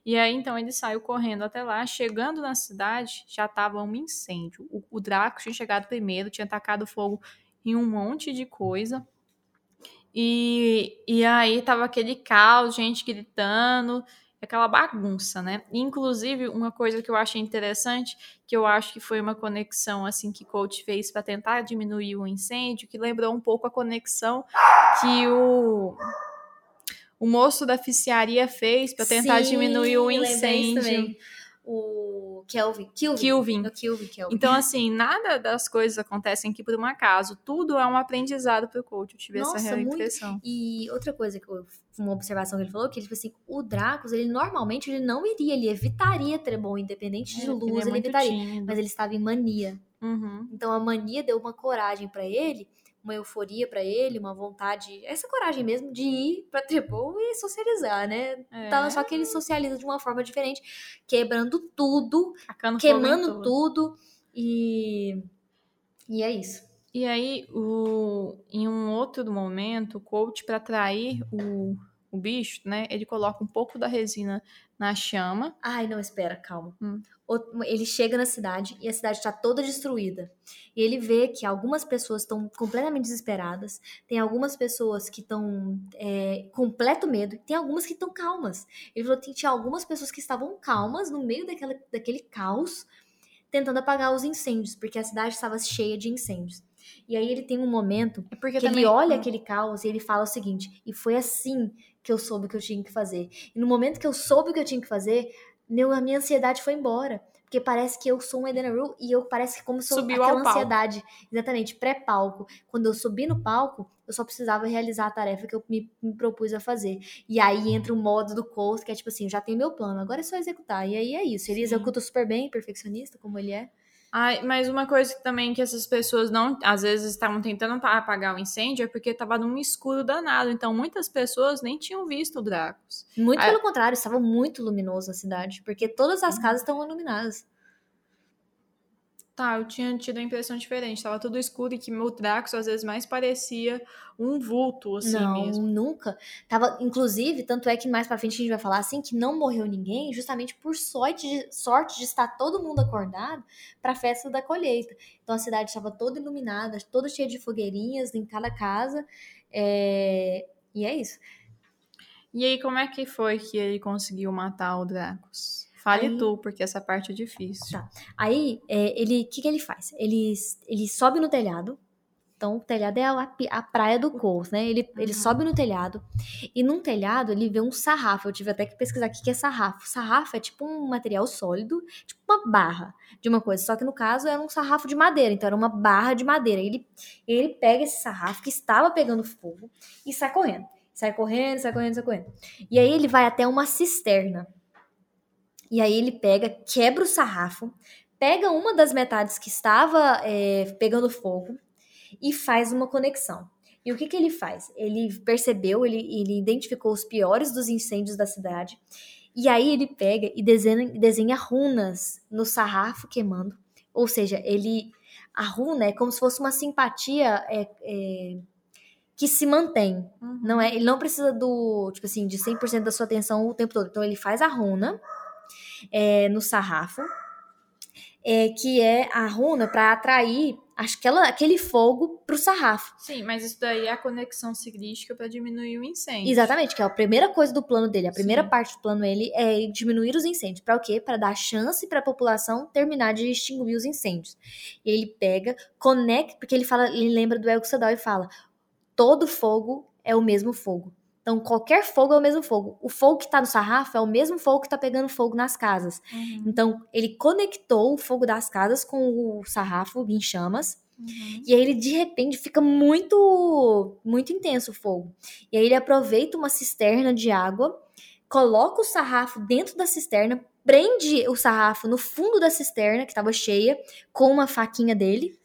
E aí, então, ele saiu correndo até lá. Chegando na cidade, já estava um incêndio. O, o Draco tinha chegado primeiro, tinha tacado fogo em um monte de coisa. E, e aí tava aquele caos, gente gritando, aquela bagunça, né? Inclusive, uma coisa que eu achei interessante, que eu acho que foi uma conexão assim que Coach fez para tentar diminuir o incêndio, que lembrou um pouco a conexão que o o moço da oficiaria fez para tentar
Sim,
diminuir o incêndio.
O Kelvin. Kilvin. O Kilvin, Kelvin.
Então, assim, nada das coisas acontecem aqui por um acaso. Tudo é um aprendizado pro coach. Eu tive
Nossa,
essa real
muito.
impressão.
E outra coisa, que eu, uma observação que ele falou, que tipo assim, o Dracos, ele normalmente ele não iria, ele evitaria Trebon, independente de
É,
luz,
ele é
ele, evitaria.
tímido.
Mas ele estava em mania.
Uhum.
Então a mania deu uma coragem pra ele, uma euforia pra ele, uma vontade, essa coragem mesmo de ir pra Trebon e socializar, né?
É,
Então, só que ele socializa de uma forma diferente, quebrando tudo,
em
queimando
tudo.
tudo e e é isso.
E aí, o, em um outro momento, o coach, para atrair o, o bicho, né? Ele coloca um pouco da resina na chama.
Ai, não, espera, calma.
Hum.
Ele chega na cidade e a cidade está toda destruída. E ele vê que algumas pessoas estão completamente desesperadas, tem algumas pessoas que estão é, completo medo, tem algumas que estão calmas. Ele falou que tinha algumas pessoas que estavam calmas no meio daquela, daquele caos, tentando apagar os incêndios, porque a cidade estava cheia de incêndios. E aí ele tem um momento
É porque
que
também,
ele olha
Hum.
aquele caos e ele fala o seguinte: e foi assim que eu soube o que eu tinha que fazer. E no momento que eu soube o que eu tinha que fazer, meu, a minha ansiedade foi embora. Porque parece que eu sou um Edenaru e eu parece que como se eu,
Subiu
aquela ansiedade, exatamente, pré-palco. Quando eu subi no palco, eu só precisava realizar a tarefa que eu me, me propus a fazer. E aí entra o modo do coach, que é tipo assim, já tenho meu plano, agora é só executar. E aí é isso. Ele
Sim.
executa super bem, perfeccionista, como ele é.
Ai, mas uma coisa que também que essas pessoas não, às vezes estavam tentando pa- apagar o incêndio é porque tava num escuro danado. Então muitas pessoas nem tinham visto o Dracos.
Muito
Ah,
pelo contrário, estava muito luminoso a cidade, porque todas as casas estão iluminadas.
Tá, eu tinha tido a impressão diferente. Tava tudo escuro e que o Dracos às vezes mais parecia um vulto, assim
não,
mesmo.
nunca. Tava, inclusive, tanto é que mais pra frente a gente vai falar assim que não morreu ninguém, justamente por sorte de, sorte de estar todo mundo acordado pra festa da colheita. Então a cidade estava toda iluminada, toda cheia de fogueirinhas em cada casa. é, E é isso.
E aí, como é que foi que ele conseguiu matar o Dracos? Fale
Aí-
tu, porque essa parte é difícil.
Tá. Aí, é, ele, o que, que ele faz? Ele, ele sobe no telhado. Então, o telhado é a, a praia do Coles, né? Ele, ele sobe no telhado. E num telhado, ele vê um sarrafo. Eu tive até que pesquisar o que que é sarrafo. Sarrafo é tipo um material sólido, tipo uma barra de uma coisa. Só que no caso era um sarrafo de madeira. Então, era uma barra de madeira. Ele, ele pega esse sarrafo que estava pegando fogo e sai correndo. Sai correndo, sai correndo, sai correndo. E aí, ele vai até uma cisterna. E aí ele pega, quebra o sarrafo, pega uma das metades que estava é, pegando fogo e faz uma conexão. E o que, que ele faz? Ele percebeu, ele, ele identificou os piores dos incêndios da cidade. E aí ele pega e desenha, desenha runas no sarrafo queimando. Ou seja, ele. A runa é como se fosse uma simpatia é, é, que se mantém.
Uhum.
Não é, ele não precisa do, tipo assim, de 100% da sua atenção o tempo todo. Então ele faz a runa é, no sarrafo, é, que é a runa para atrair aquela, aquele fogo pro sarrafo.
Sim, mas isso daí é a conexão ciclística para diminuir o incêndio.
Exatamente, que é a primeira coisa do plano dele. A primeira
Sim.
parte do plano dele é diminuir os incêndios. Para o quê? Para dar chance para a população terminar de extinguir os incêndios. E ele pega, conecta, porque ele fala, ele lembra do Elgo Sadal e fala: todo fogo é o mesmo fogo. Então, qualquer fogo é o mesmo fogo. O fogo que tá no sarrafo é o mesmo fogo que tá pegando fogo nas casas.
Uhum.
Então, ele conectou o fogo das casas com o sarrafo em chamas.
Uhum.
E aí ele de repente fica muito muito intenso o fogo. E aí ele aproveita uma cisterna de água, coloca o sarrafo dentro da cisterna, prende o sarrafo no fundo da cisterna que estava cheia com uma faquinha dele.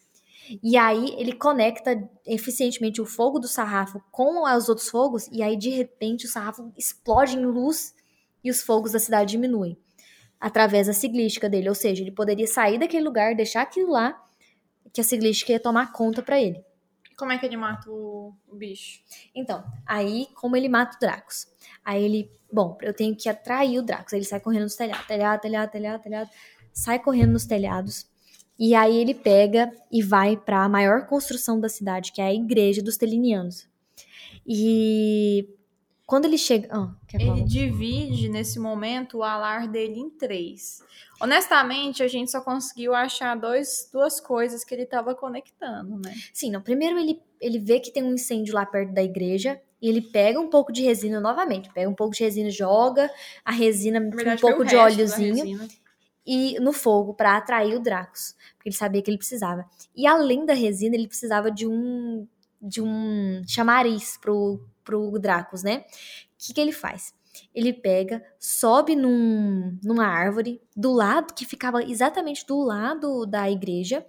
E aí ele conecta eficientemente o fogo do sarrafo com os outros fogos e aí de repente o sarrafo explode em luz e os fogos da cidade diminuem através da siglística dele, ou seja, ele poderia sair daquele lugar, deixar aquilo lá que a siglística ia tomar conta pra ele.
Como é que ele mata o, bicho?
Então, aí como ele mata o Dracos? Aí ele, bom, eu tenho que atrair o Dracos. Ele sai correndo nos telhados, telhado, telhado, telhado, telhado, sai correndo nos telhados. E aí ele pega e vai para a maior construção da cidade, que é a igreja dos Telinianos. E quando ele chega, ah?
Ele divide nesse momento o alar dele em três. Honestamente, a gente só conseguiu achar dois, duas coisas que ele estava conectando, né?
Sim, não. Primeiro ele, ele vê que tem um incêndio lá perto da igreja e ele pega um pouco de resina novamente. Pega um pouco de resina, joga a resina
Na
um
verdade, foi
pouco de óleozinho. E no fogo para atrair o Dracos, porque ele sabia que ele precisava. E além da resina, ele precisava de um de um chamariz pro pro Dracos, né? O que que ele faz? Ele pega, sobe num, numa árvore do lado que ficava exatamente do lado da igreja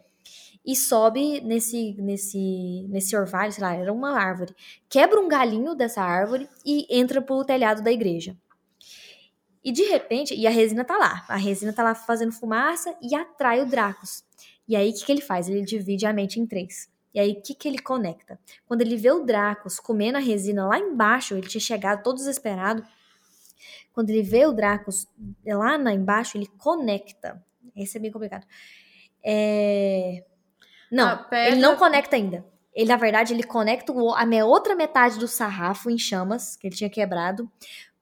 e sobe nesse nesse nesse orvalho, sei lá, era uma árvore. Quebra um galinho dessa árvore e entra pro telhado da igreja. E de repente, e a resina tá lá. A resina tá lá fazendo fumaça e atrai o Dracos. E aí, o que, que ele faz? Ele divide a mente em três. E aí, o que, que ele conecta? Quando ele vê o Dracos comendo a resina lá embaixo, ele tinha chegado todo desesperado. Quando ele vê o Dracos lá na embaixo, ele conecta. Esse é bem complicado. É... Não,
pedra-
ele não conecta ainda. Ele, na verdade, ele conecta a outra metade do sarrafo em chamas, que ele tinha quebrado,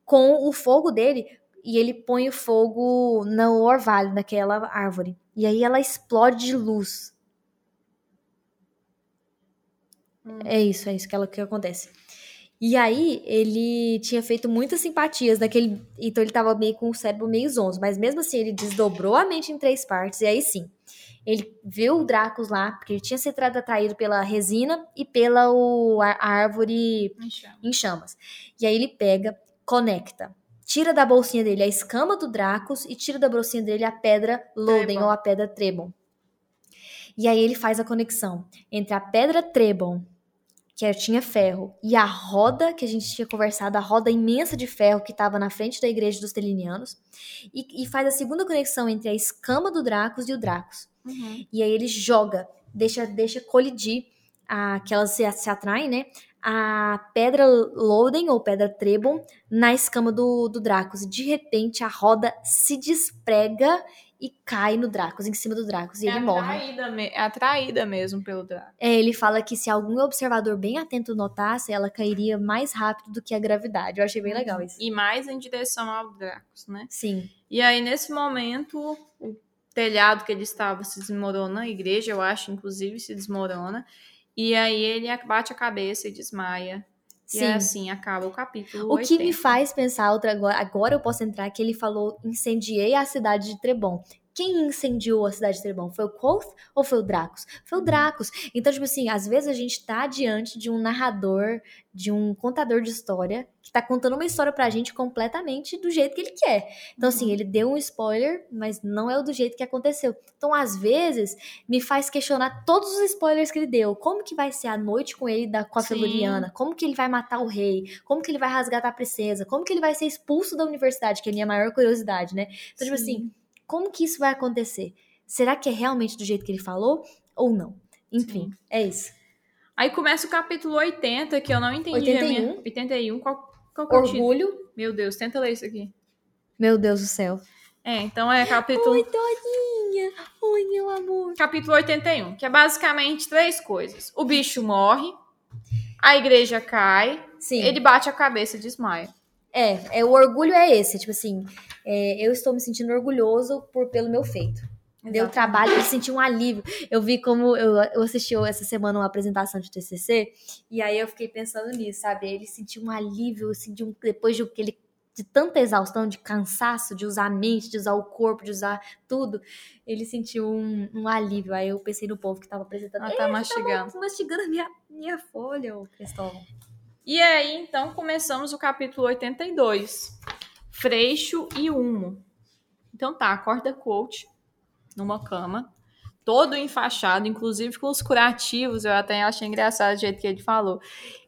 com o fogo dele, e ele põe o fogo no orvalho, naquela árvore. E aí ela explode de luz.
Hum.
É isso, é isso que, ela, que acontece. E aí, ele tinha feito muitas simpatias naquele. Então, ele tava meio com o cérebro meio zonzo. Mas mesmo assim, ele desdobrou a mente em três partes. E aí sim, ele viu o Dracos lá, porque ele tinha sido atraído pela resina e pela o, a, a árvore
Enxama.
em chamas. E aí ele pega, conecta. Tira da bolsinha dele a escama do Dracos e tira da bolsinha dele a pedra Loden ou a pedra Trebon. E aí ele faz a conexão entre a pedra Trebon, que tinha ferro, e a roda que a gente tinha conversado, a roda imensa de ferro que estava na frente da igreja dos Telinianos, e, e faz a segunda conexão entre a escama do Dracos e o Dracos.
Uhum.
E aí ele joga, deixa, deixa colidir, a, que elas se, se atraem, né? A pedra Loden, ou pedra Trebon, na escama do, do Dracos. De repente a roda se desprega e cai no Dracos, em cima do Dracos, e
é
ele morre.
me- é atraída mesmo pelo Draco.
É, ele fala que se algum observador bem atento notasse, ela cairia mais rápido do que a gravidade. Eu achei bem legal isso.
E mais em direção ao Dracos, né?
Sim.
E aí, nesse momento, o telhado que ele estava se desmorona, a igreja, eu acho, inclusive, se desmorona. E aí ele bate a cabeça e desmaia. E
Sim.
é assim, acaba o capítulo
O que me
80.
faz pensar outra agora, agora eu posso entrar que ele falou incendiei a cidade de Trebon. Quem incendiou a cidade de Trebon? Foi o Koth ou foi o Dracos? Foi o Dracos. Então, tipo assim, às vezes a gente tá diante de um narrador, de um contador de história, que tá contando uma história pra gente completamente do jeito que ele quer. Então, assim,
Uhum.
ele deu um spoiler, mas não é o do jeito que aconteceu. Então, às vezes, me faz questionar todos os spoilers que ele deu. Como que vai ser a noite com ele da, com a. Feluriana? Como que ele vai matar o rei? Como que ele vai resgatar a princesa? Como que ele vai ser expulso da universidade? Que é a minha maior curiosidade, né? Então, tipo
Sim.
assim, como que isso vai acontecer? Será que é realmente do jeito que ele falou ou não? Enfim,
Sim.
é isso.
Aí começa o capítulo 80, que eu não entendi. a minha-
81?
81. Qual, qual é?
Orgulho.
Meu Deus, tenta ler isso aqui.
Meu Deus do céu.
É, então é capítulo,
Oi, Toninha. Oi, meu amor.
capítulo 81, que é basicamente três coisas. O bicho morre, a igreja cai,
Sim.
ele bate a cabeça e desmaia.
É, é, o orgulho é esse, tipo assim, é, eu estou me sentindo orgulhoso por pelo meu feito. Deu
Exatamente.
trabalho, ele sentiu um alívio. Eu vi como eu, eu assisti essa semana uma apresentação de TCC e aí eu fiquei pensando nisso, sabe? Ele sentiu um alívio, de um, depois de que ele de tanta exaustão, de cansaço, de usar a mente, de usar o corpo, de usar tudo, ele sentiu um, um alívio. Aí eu pensei no povo que tava apresentando.
Ela tá mastigando.
tava mastigando a minha, minha folha, ô Cristóvão.
E aí, então, começamos o capítulo 82. Freixo e Humo. Então tá, acorda coach numa cama, todo enfaixado, inclusive com os curativos. Eu até achei engraçado o jeito que ele falou.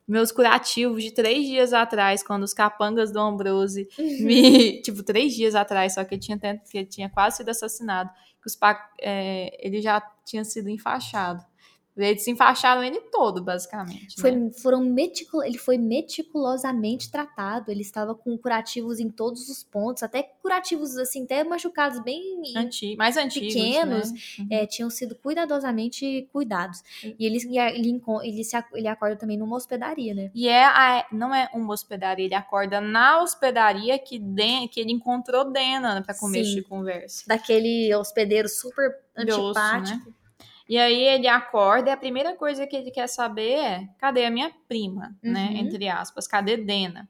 Meus curativos de três dias atrás, quando os capangas do Ambrose me. tipo, três dias atrás, só que ele tinha, que ele tinha quase sido assassinado. Que os é, ele já tinha sido enfaixado. Eles enfaixaram ele todo, basicamente.
Foi,
né?
foram meticu- ele foi meticulosamente tratado. Ele estava com curativos em todos os pontos, até curativos assim, até machucados bem
Anti- mais antigos.
pequenos,
né? Uhum.
é, tinham sido cuidadosamente cuidados. E ele, ele, ele, se, ele acorda também numa hospedaria, né?
E é a- não é uma hospedaria, ele acorda na hospedaria que, Den- que ele encontrou Dena né, pra começo de conversa.
Daquele hospedeiro super
Grosso,
antipático.
E aí ele acorda e a primeira coisa que ele quer saber é: cadê a minha prima? Né?
Uhum.
Entre aspas, cadê Dena?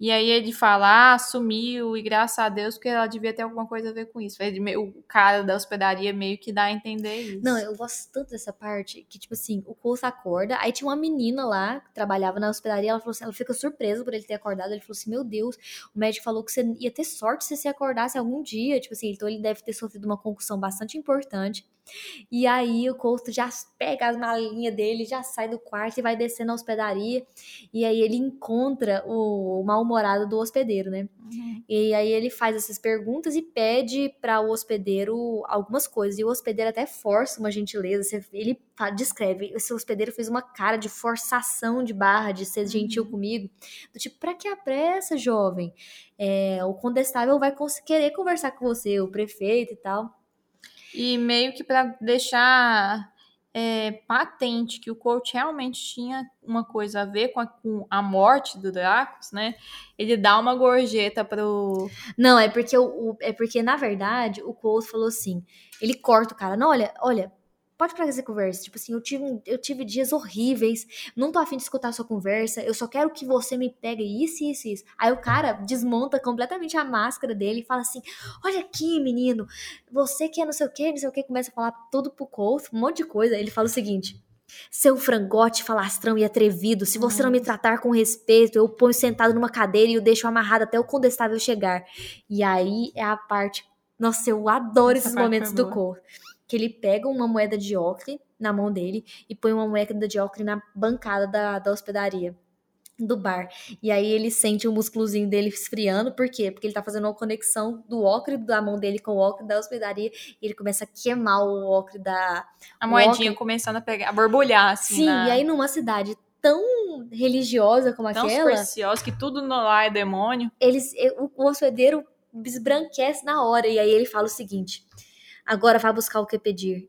E aí ele fala, ah, sumiu, e graças a Deus, porque ela devia ter alguma coisa a ver com isso. Ele o cara da hospedaria meio que dá a entender isso.
Não, eu gosto tanto dessa parte que, tipo assim, o Coulson acorda, aí tinha uma menina lá que trabalhava na hospedaria, ela falou assim, ela fica surpresa por ele ter acordado, ele falou assim, meu Deus, o médico falou que você ia ter sorte se você acordasse algum dia, tipo assim, então ele deve ter sofrido uma concussão bastante importante. E aí o Coulson já pega as malinhas dele, já sai do quarto e vai descer na hospedaria, e aí ele encontra o mal-humorado do hospedeiro, né?
Uhum.
E aí ele faz essas perguntas e pede para o hospedeiro algumas coisas. E o hospedeiro até força uma gentileza. Ele descreve, esse hospedeiro fez uma cara de forçação de barra, de ser gentil comigo. Do tipo, pra que a pressa, jovem? É, o condestável vai querer conversar com você, o prefeito e tal.
E meio que para deixar é, patente que o coach realmente tinha uma coisa a ver com a, com a morte do Dracos, né? Ele dá uma gorjeta pro.
Não, é porque, o, o- é porque na verdade, o Coles falou assim, ele corta o cara, não, olha, olha, pode parar essa conversa, tipo assim, eu tive, eu tive dias horríveis, não tô afim de escutar a sua conversa, eu só quero que você me pegue isso, isso, isso. Aí o cara desmonta completamente a máscara dele e fala assim, olha aqui, menino, você que é não sei o que, não sei o que, começa a falar tudo pro Coles, um monte de coisa, ele fala o seguinte... Seu frangote falastrão e atrevido, se você não me tratar com respeito, eu ponho sentado numa cadeira e o deixo amarrado até o condestável chegar. E aí é a parte. Nossa, eu adoro
Essa
esses momentos do
boa.
Que ele pega uma moeda de ocre na mão dele e põe uma moeda de ocre na bancada da, da hospedaria. Do bar. E aí ele sente o músculozinho dele esfriando. Por quê? Porque ele tá fazendo uma conexão do ocre da mão dele com o ocre da hospedaria. E ele começa a queimar o ocre da,
A moedinha
Walker-
começando a pegar, a borbulhar, assim.
Sim,
na-
e aí numa cidade tão religiosa como
tão
aquela,
supersticiosa que tudo no lá é demônio.
eles, o, o hospedeiro esbranquece na hora. E aí ele fala o seguinte: agora vá buscar o que pedir.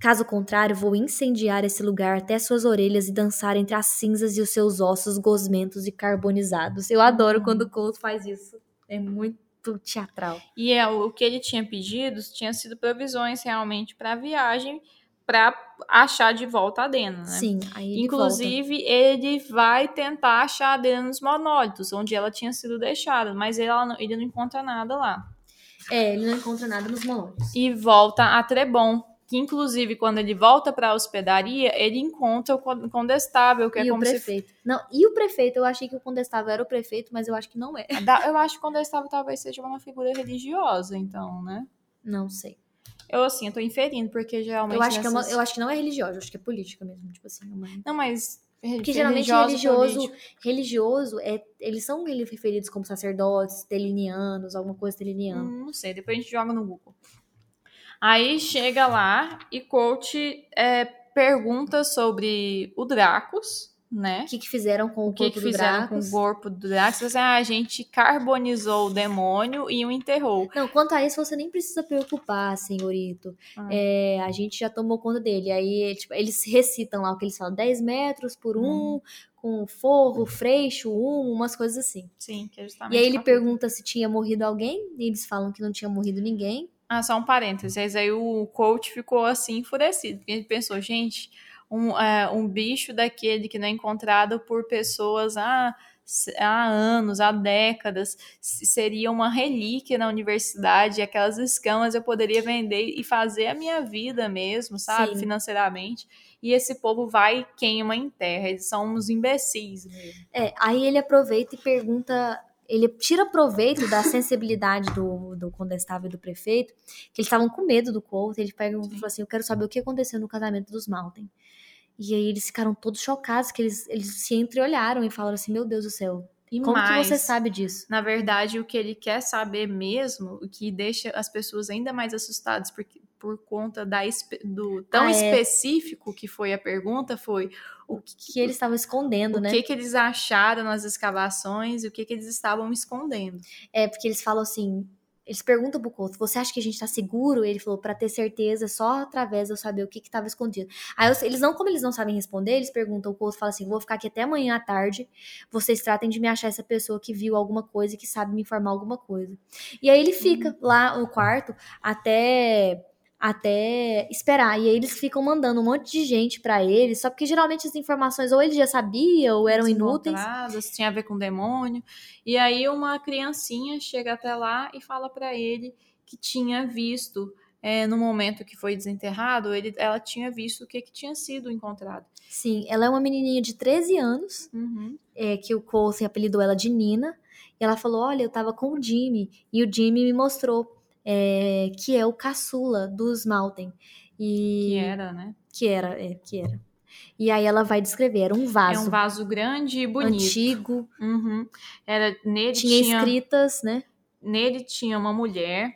Caso contrário, vou incendiar esse lugar até suas orelhas e dançar entre as cinzas e os seus ossos gosmentos e carbonizados. Eu adoro quando o Colt faz isso. É muito teatral.
E é, o que ele tinha pedido tinha sido provisões realmente para a viagem, para achar de volta a Dena, né?
Sim, aí ele
Inclusive, ele vai tentar achar a Dena nos monólitos, onde ela tinha sido deixada, mas ela ele não encontra nada lá.
É, ele não encontra nada nos monólogos.
E volta a Trebon, que inclusive quando ele volta para a hospedaria, ele encontra o con- condestável, que é
e o
como se
prefeito. Não, e o prefeito, eu achei que o condestável era o prefeito, mas eu acho que não é.
Eu acho que o condestável talvez seja uma figura religiosa, então, né?
Não sei.
Eu, assim, eu tô inferindo, porque geralmente.
Eu acho, que é uma-
nessas-
eu acho que não é religiosa, eu acho que é política mesmo. Tipo assim, uma...
Não, mas.
Porque geralmente religioso,
político.
religioso é, eles são referidos como sacerdotes, telinianos, alguma coisa teliniana.
Hum, não sei, depois a gente joga no Google. Aí chega lá e Coach é, pergunta sobre o Dracos, né?
O que, que fizeram com o
O que,
corpo
que
do
fizeram
Dracos?
com o corpo do Dracos? Assim, ah, a gente carbonizou o demônio e o enterrou.
Não, quanto a isso, você nem precisa preocupar, senhorito.
Ah.
É, a gente já tomou conta dele. Aí, tipo, eles recitam lá o que eles falam: 10 metros por um,
Hum.
com forro, freixo, um, umas coisas assim.
Sim, que é justamente
E aí ele pergunta se tinha morrido alguém, e eles falam que não tinha morrido ninguém.
Ah, só um parênteses. Aí o coach ficou assim enfurecido. Porque ele pensou, gente, um, é, um bicho daquele que não é encontrado por pessoas há, há anos, há décadas, seria uma relíquia na universidade. Aquelas escamas eu poderia vender e fazer a minha vida mesmo, sabe?
Sim.
Financeiramente. E esse povo vai e queima em terra. Eles são uns imbecis mesmo.
É, aí ele aproveita e pergunta. Ele tira proveito da sensibilidade do, do condestável e do prefeito, que eles estavam com medo do Colt. Ele pega e falou assim: Eu quero saber o que aconteceu no casamento dos Malten. E aí eles ficaram todos chocados, que eles, eles se entreolharam e falaram assim: Meu Deus do céu,
E
como
mais,
que você sabe disso?
Na verdade, o que ele quer saber mesmo, o que deixa as pessoas ainda mais assustadas porque, por conta da, do tão
Ah, é.
específico que foi a pergunta, foi o que,
Que eles estavam escondendo,
o
né?
que, que eles acharam nas escavações e o que, que eles estavam escondendo.
É, porque eles falam assim. Eles perguntam pro Couto, você acha que a gente tá seguro? Ele falou, pra ter certeza, só através de eu saber o que que tava escondido. Aí eles não, como eles não sabem responder, eles perguntam, o Couto fala assim, vou ficar aqui até amanhã à tarde, vocês tratem de me achar essa pessoa que viu alguma coisa e que sabe me informar alguma coisa. E aí ele fica lá no quarto até até esperar. E aí eles ficam mandando um monte de gente pra ele, só porque geralmente as informações ou ele já sabia ou eram inúteis.
desencontradas, tinha a ver com demônio. E aí uma criancinha chega até lá e fala pra ele que tinha visto, é, no momento que foi desenterrado, ele, ela tinha visto o que, que tinha sido encontrado.
Sim, ela é uma menininha de 13 anos,
Uhum.
é, que o Coulson apelidou ela de Nina. E ela falou: Olha, eu tava com o Jimmy. E o Jimmy me mostrou é, que é o caçula dos Malten. E,
Que era, né?
Que era, é, que era. E aí ela vai descrever: era um
É
vaso
um vaso grande e bonito.
antigo,
Uhum. Era, nele
tinha,
tinha,
escritas, né?
nele tinha uma mulher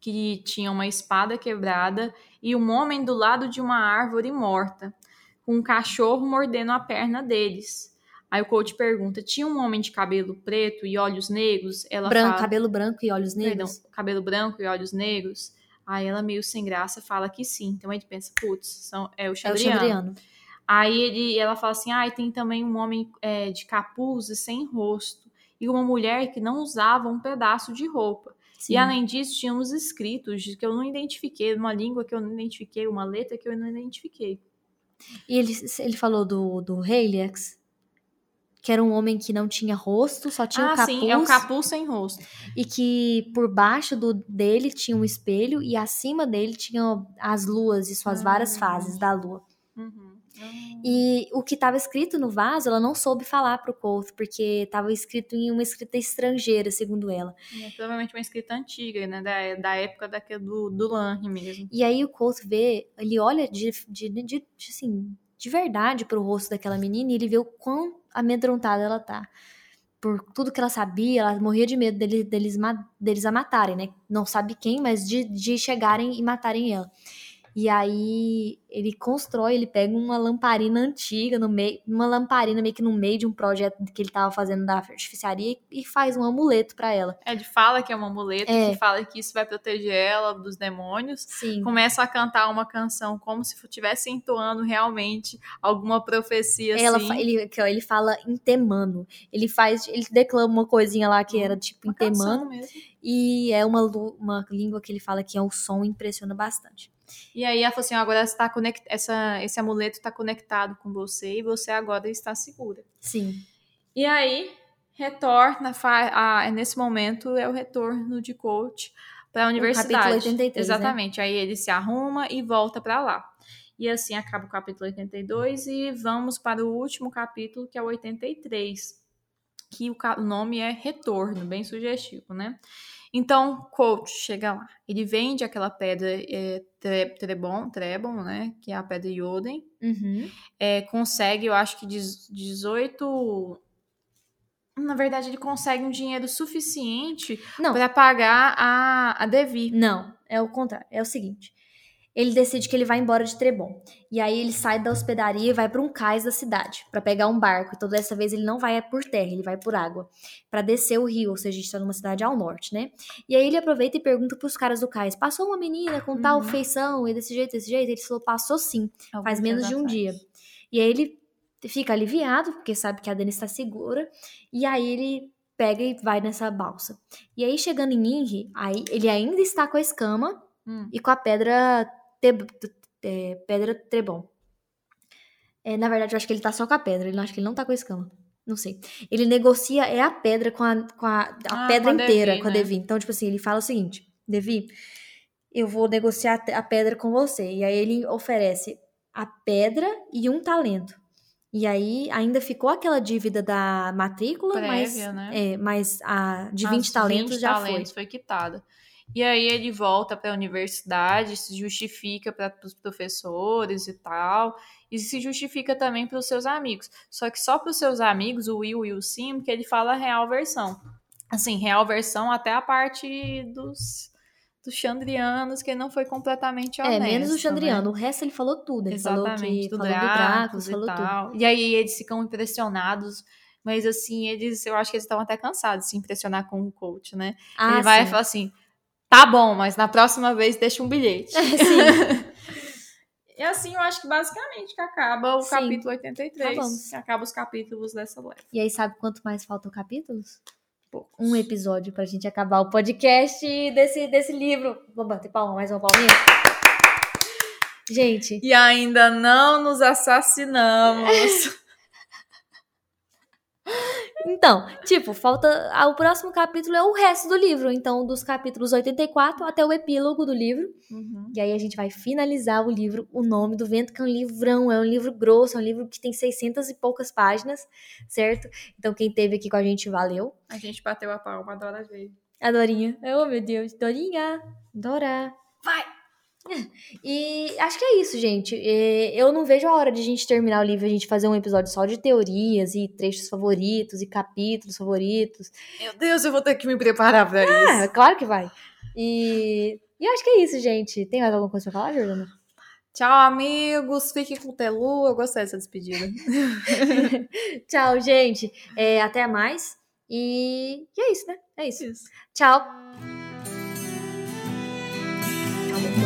que tinha uma espada quebrada e um homem do lado de uma árvore morta, com um cachorro mordendo a perna deles. Aí o coach pergunta: tinha um homem de cabelo preto e olhos negros? Ela
Branco,
fala,
cabelo branco e olhos
perdão,
negros.
cabelo branco e olhos negros. Aí ela, meio sem graça, fala que sim. Então gente pensa: putz, são, é o
É o
Xandriano. Aí ele, ela fala assim: ah, tem também um homem é, de capuz e sem rosto, e uma mulher que não usava um pedaço de roupa.
Sim.
E além disso, tinha uns escritos que eu não identifiquei, uma língua que eu não identifiquei, uma letra que eu não identifiquei.
E ele, ele falou do, do Helix, que era um homem que não tinha rosto, só tinha
ah,
o capuz.
sim, é o capuz sem rosto.
E que por baixo do, dele tinha um espelho e acima dele tinha as luas e suas várias
Ah.
fases da lua.
Uhum.
E o que estava escrito no vaso, ela não soube falar pro Colt, porque estava escrito em uma escrita estrangeira, segundo ela.
É provavelmente uma escrita antiga, né? Da, da época daquele, do, do Lange mesmo.
E aí o Colt vê, ele olha de, de, de, de, assim, de verdade pro rosto daquela menina e ele vê o quão amedrontada ela tá. Por tudo que ela sabia, ela morria de medo dele, deles, ma- deles a matarem, né? Não sabe quem, mas de, de chegarem e matarem ela. E aí ele constrói, ele pega uma lamparina antiga no meio, uma lamparina meio que no meio de um projeto que ele tava fazendo da artificiaria e faz um amuleto pra ela.
Ele fala que é um amuleto,
É.
que fala que isso vai proteger ela dos demônios.
Sim.
Começa a cantar uma canção como se estivesse entoando realmente alguma profecia
Ela,
assim.
ele, ele fala em temano. Ele faz, ele declama uma coisinha lá que era tipo
Uma canção
temano
mesmo.
e é uma, uma língua que ele fala que é um som impressiona bastante.
E aí ela falou assim: agora está conect... essa, esse amuleto está conectado com você e você agora está segura.
Sim.
E aí retorna, fa... ah, nesse momento é o retorno de coach para a universidade.
capítulo 83, né?
Exatamente. Aí ele se arruma e volta para lá. E assim acaba o capítulo 82 e vamos para o último capítulo, que é o 83, que o o nome é Retorno, bem sugestivo, né? Então, coach chega lá. Ele vende aquela pedra é, tre- Trebon, Trebon, né? Que é a pedra Yoden.
Uhum.
É, consegue, eu acho que dez- 18. Na verdade, ele consegue um dinheiro suficiente para pagar a, a Devi.
não, é o contrário. É o seguinte. Ele decide que ele vai embora de Trebon. E aí ele sai da hospedaria e vai para um cais da cidade para pegar um barco. Então dessa vez ele não vai por terra, ele vai por água para descer o rio, ou seja, a gente tá numa cidade ao norte, né? E aí ele aproveita e pergunta pros caras do cais: "Passou uma menina com tal
Uhum.
feição e desse jeito, desse jeito?" Ele falou: "Passou sim."
alguns
faz menos de um
atrás.
dia. E aí ele fica aliviado, porque sabe que a Dani está segura. E aí ele pega e vai nessa balsa. E aí, chegando em Inri, aí ele ainda está com a escama
Hum.
e com a pedra, é, pedra Trebon. É, na verdade, eu acho que ele tá só com a pedra. Eu acho que ele não tá com a escama. Não sei. Ele negocia é a pedra com a, com a, a
Ah,
pedra
com
inteira,
Devi,
com a
né?
Devi. Então, tipo assim, ele fala o seguinte: Devi, eu vou negociar a pedra com você. E aí ele oferece a pedra e um talento. E aí ainda ficou aquela dívida da matrícula, mas,
Prévia, né?
é, mas a de 20
As
talentos
20
já
talentos foi quitada. E aí ele volta para a universidade, se justifica para os professores e tal, e se justifica também para os seus amigos. Só que só para os seus amigos, o Will e o Sim, que ele fala a real versão. Assim, real versão até a parte dos, dos Chandrianos, que ele não foi completamente honesto.
É, menos o
né?
Chandriano. O resto ele falou tudo. Ele
Exatamente,
falou que
do
falou do Dracos,
Dracos e
falou tudo.
tal. E aí eles ficam impressionados, mas assim, eles, eu acho que eles estão até cansados de se impressionar com o coach, né?
Ah,
Ele vai
sim.
falar assim: tá bom, mas na próxima vez deixa um bilhete.
Sim.
E assim eu acho que basicamente que acaba o
Sim.
capítulo 83.
Acabamos.
que acaba os capítulos dessa leva.
E aí, sabe quanto mais faltam capítulos?
Poucos.
Um episódio pra gente acabar o podcast desse, desse livro. Vamos bater palma, mais uma palminha? Gente,
E ainda não nos assassinamos.
então, tipo, falta. ah, O próximo capítulo é o resto do livro. Então, dos capítulos 84 até o epílogo do livro.
Uhum.
E aí a gente vai finalizar o livro O Nome do Vento, que é um livrão, é um livro grosso, é um livro que tem 600 e poucas páginas, certo? Então, quem teve aqui com a gente, valeu.
A gente bateu a palma, adora ver.
A Dorinha. Oh, meu Deus. Dorinha. Dora.
Vai!
E acho que é isso, gente. É, Eu não vejo a hora de a gente terminar o livro e a gente fazer um episódio só de teorias e trechos favoritos e capítulos favoritos.
Meu Deus, eu vou ter que me preparar pra isso.
Ah, claro que vai. E, e acho que é isso, gente. Tem mais alguma coisa pra falar, Jordana?
Tchau, amigos. Fiquem com o Telu. Eu gostei dessa despedida.
Tchau, gente. É, até mais. E, e é isso, né? É isso.
Isso.
Tchau. Amor.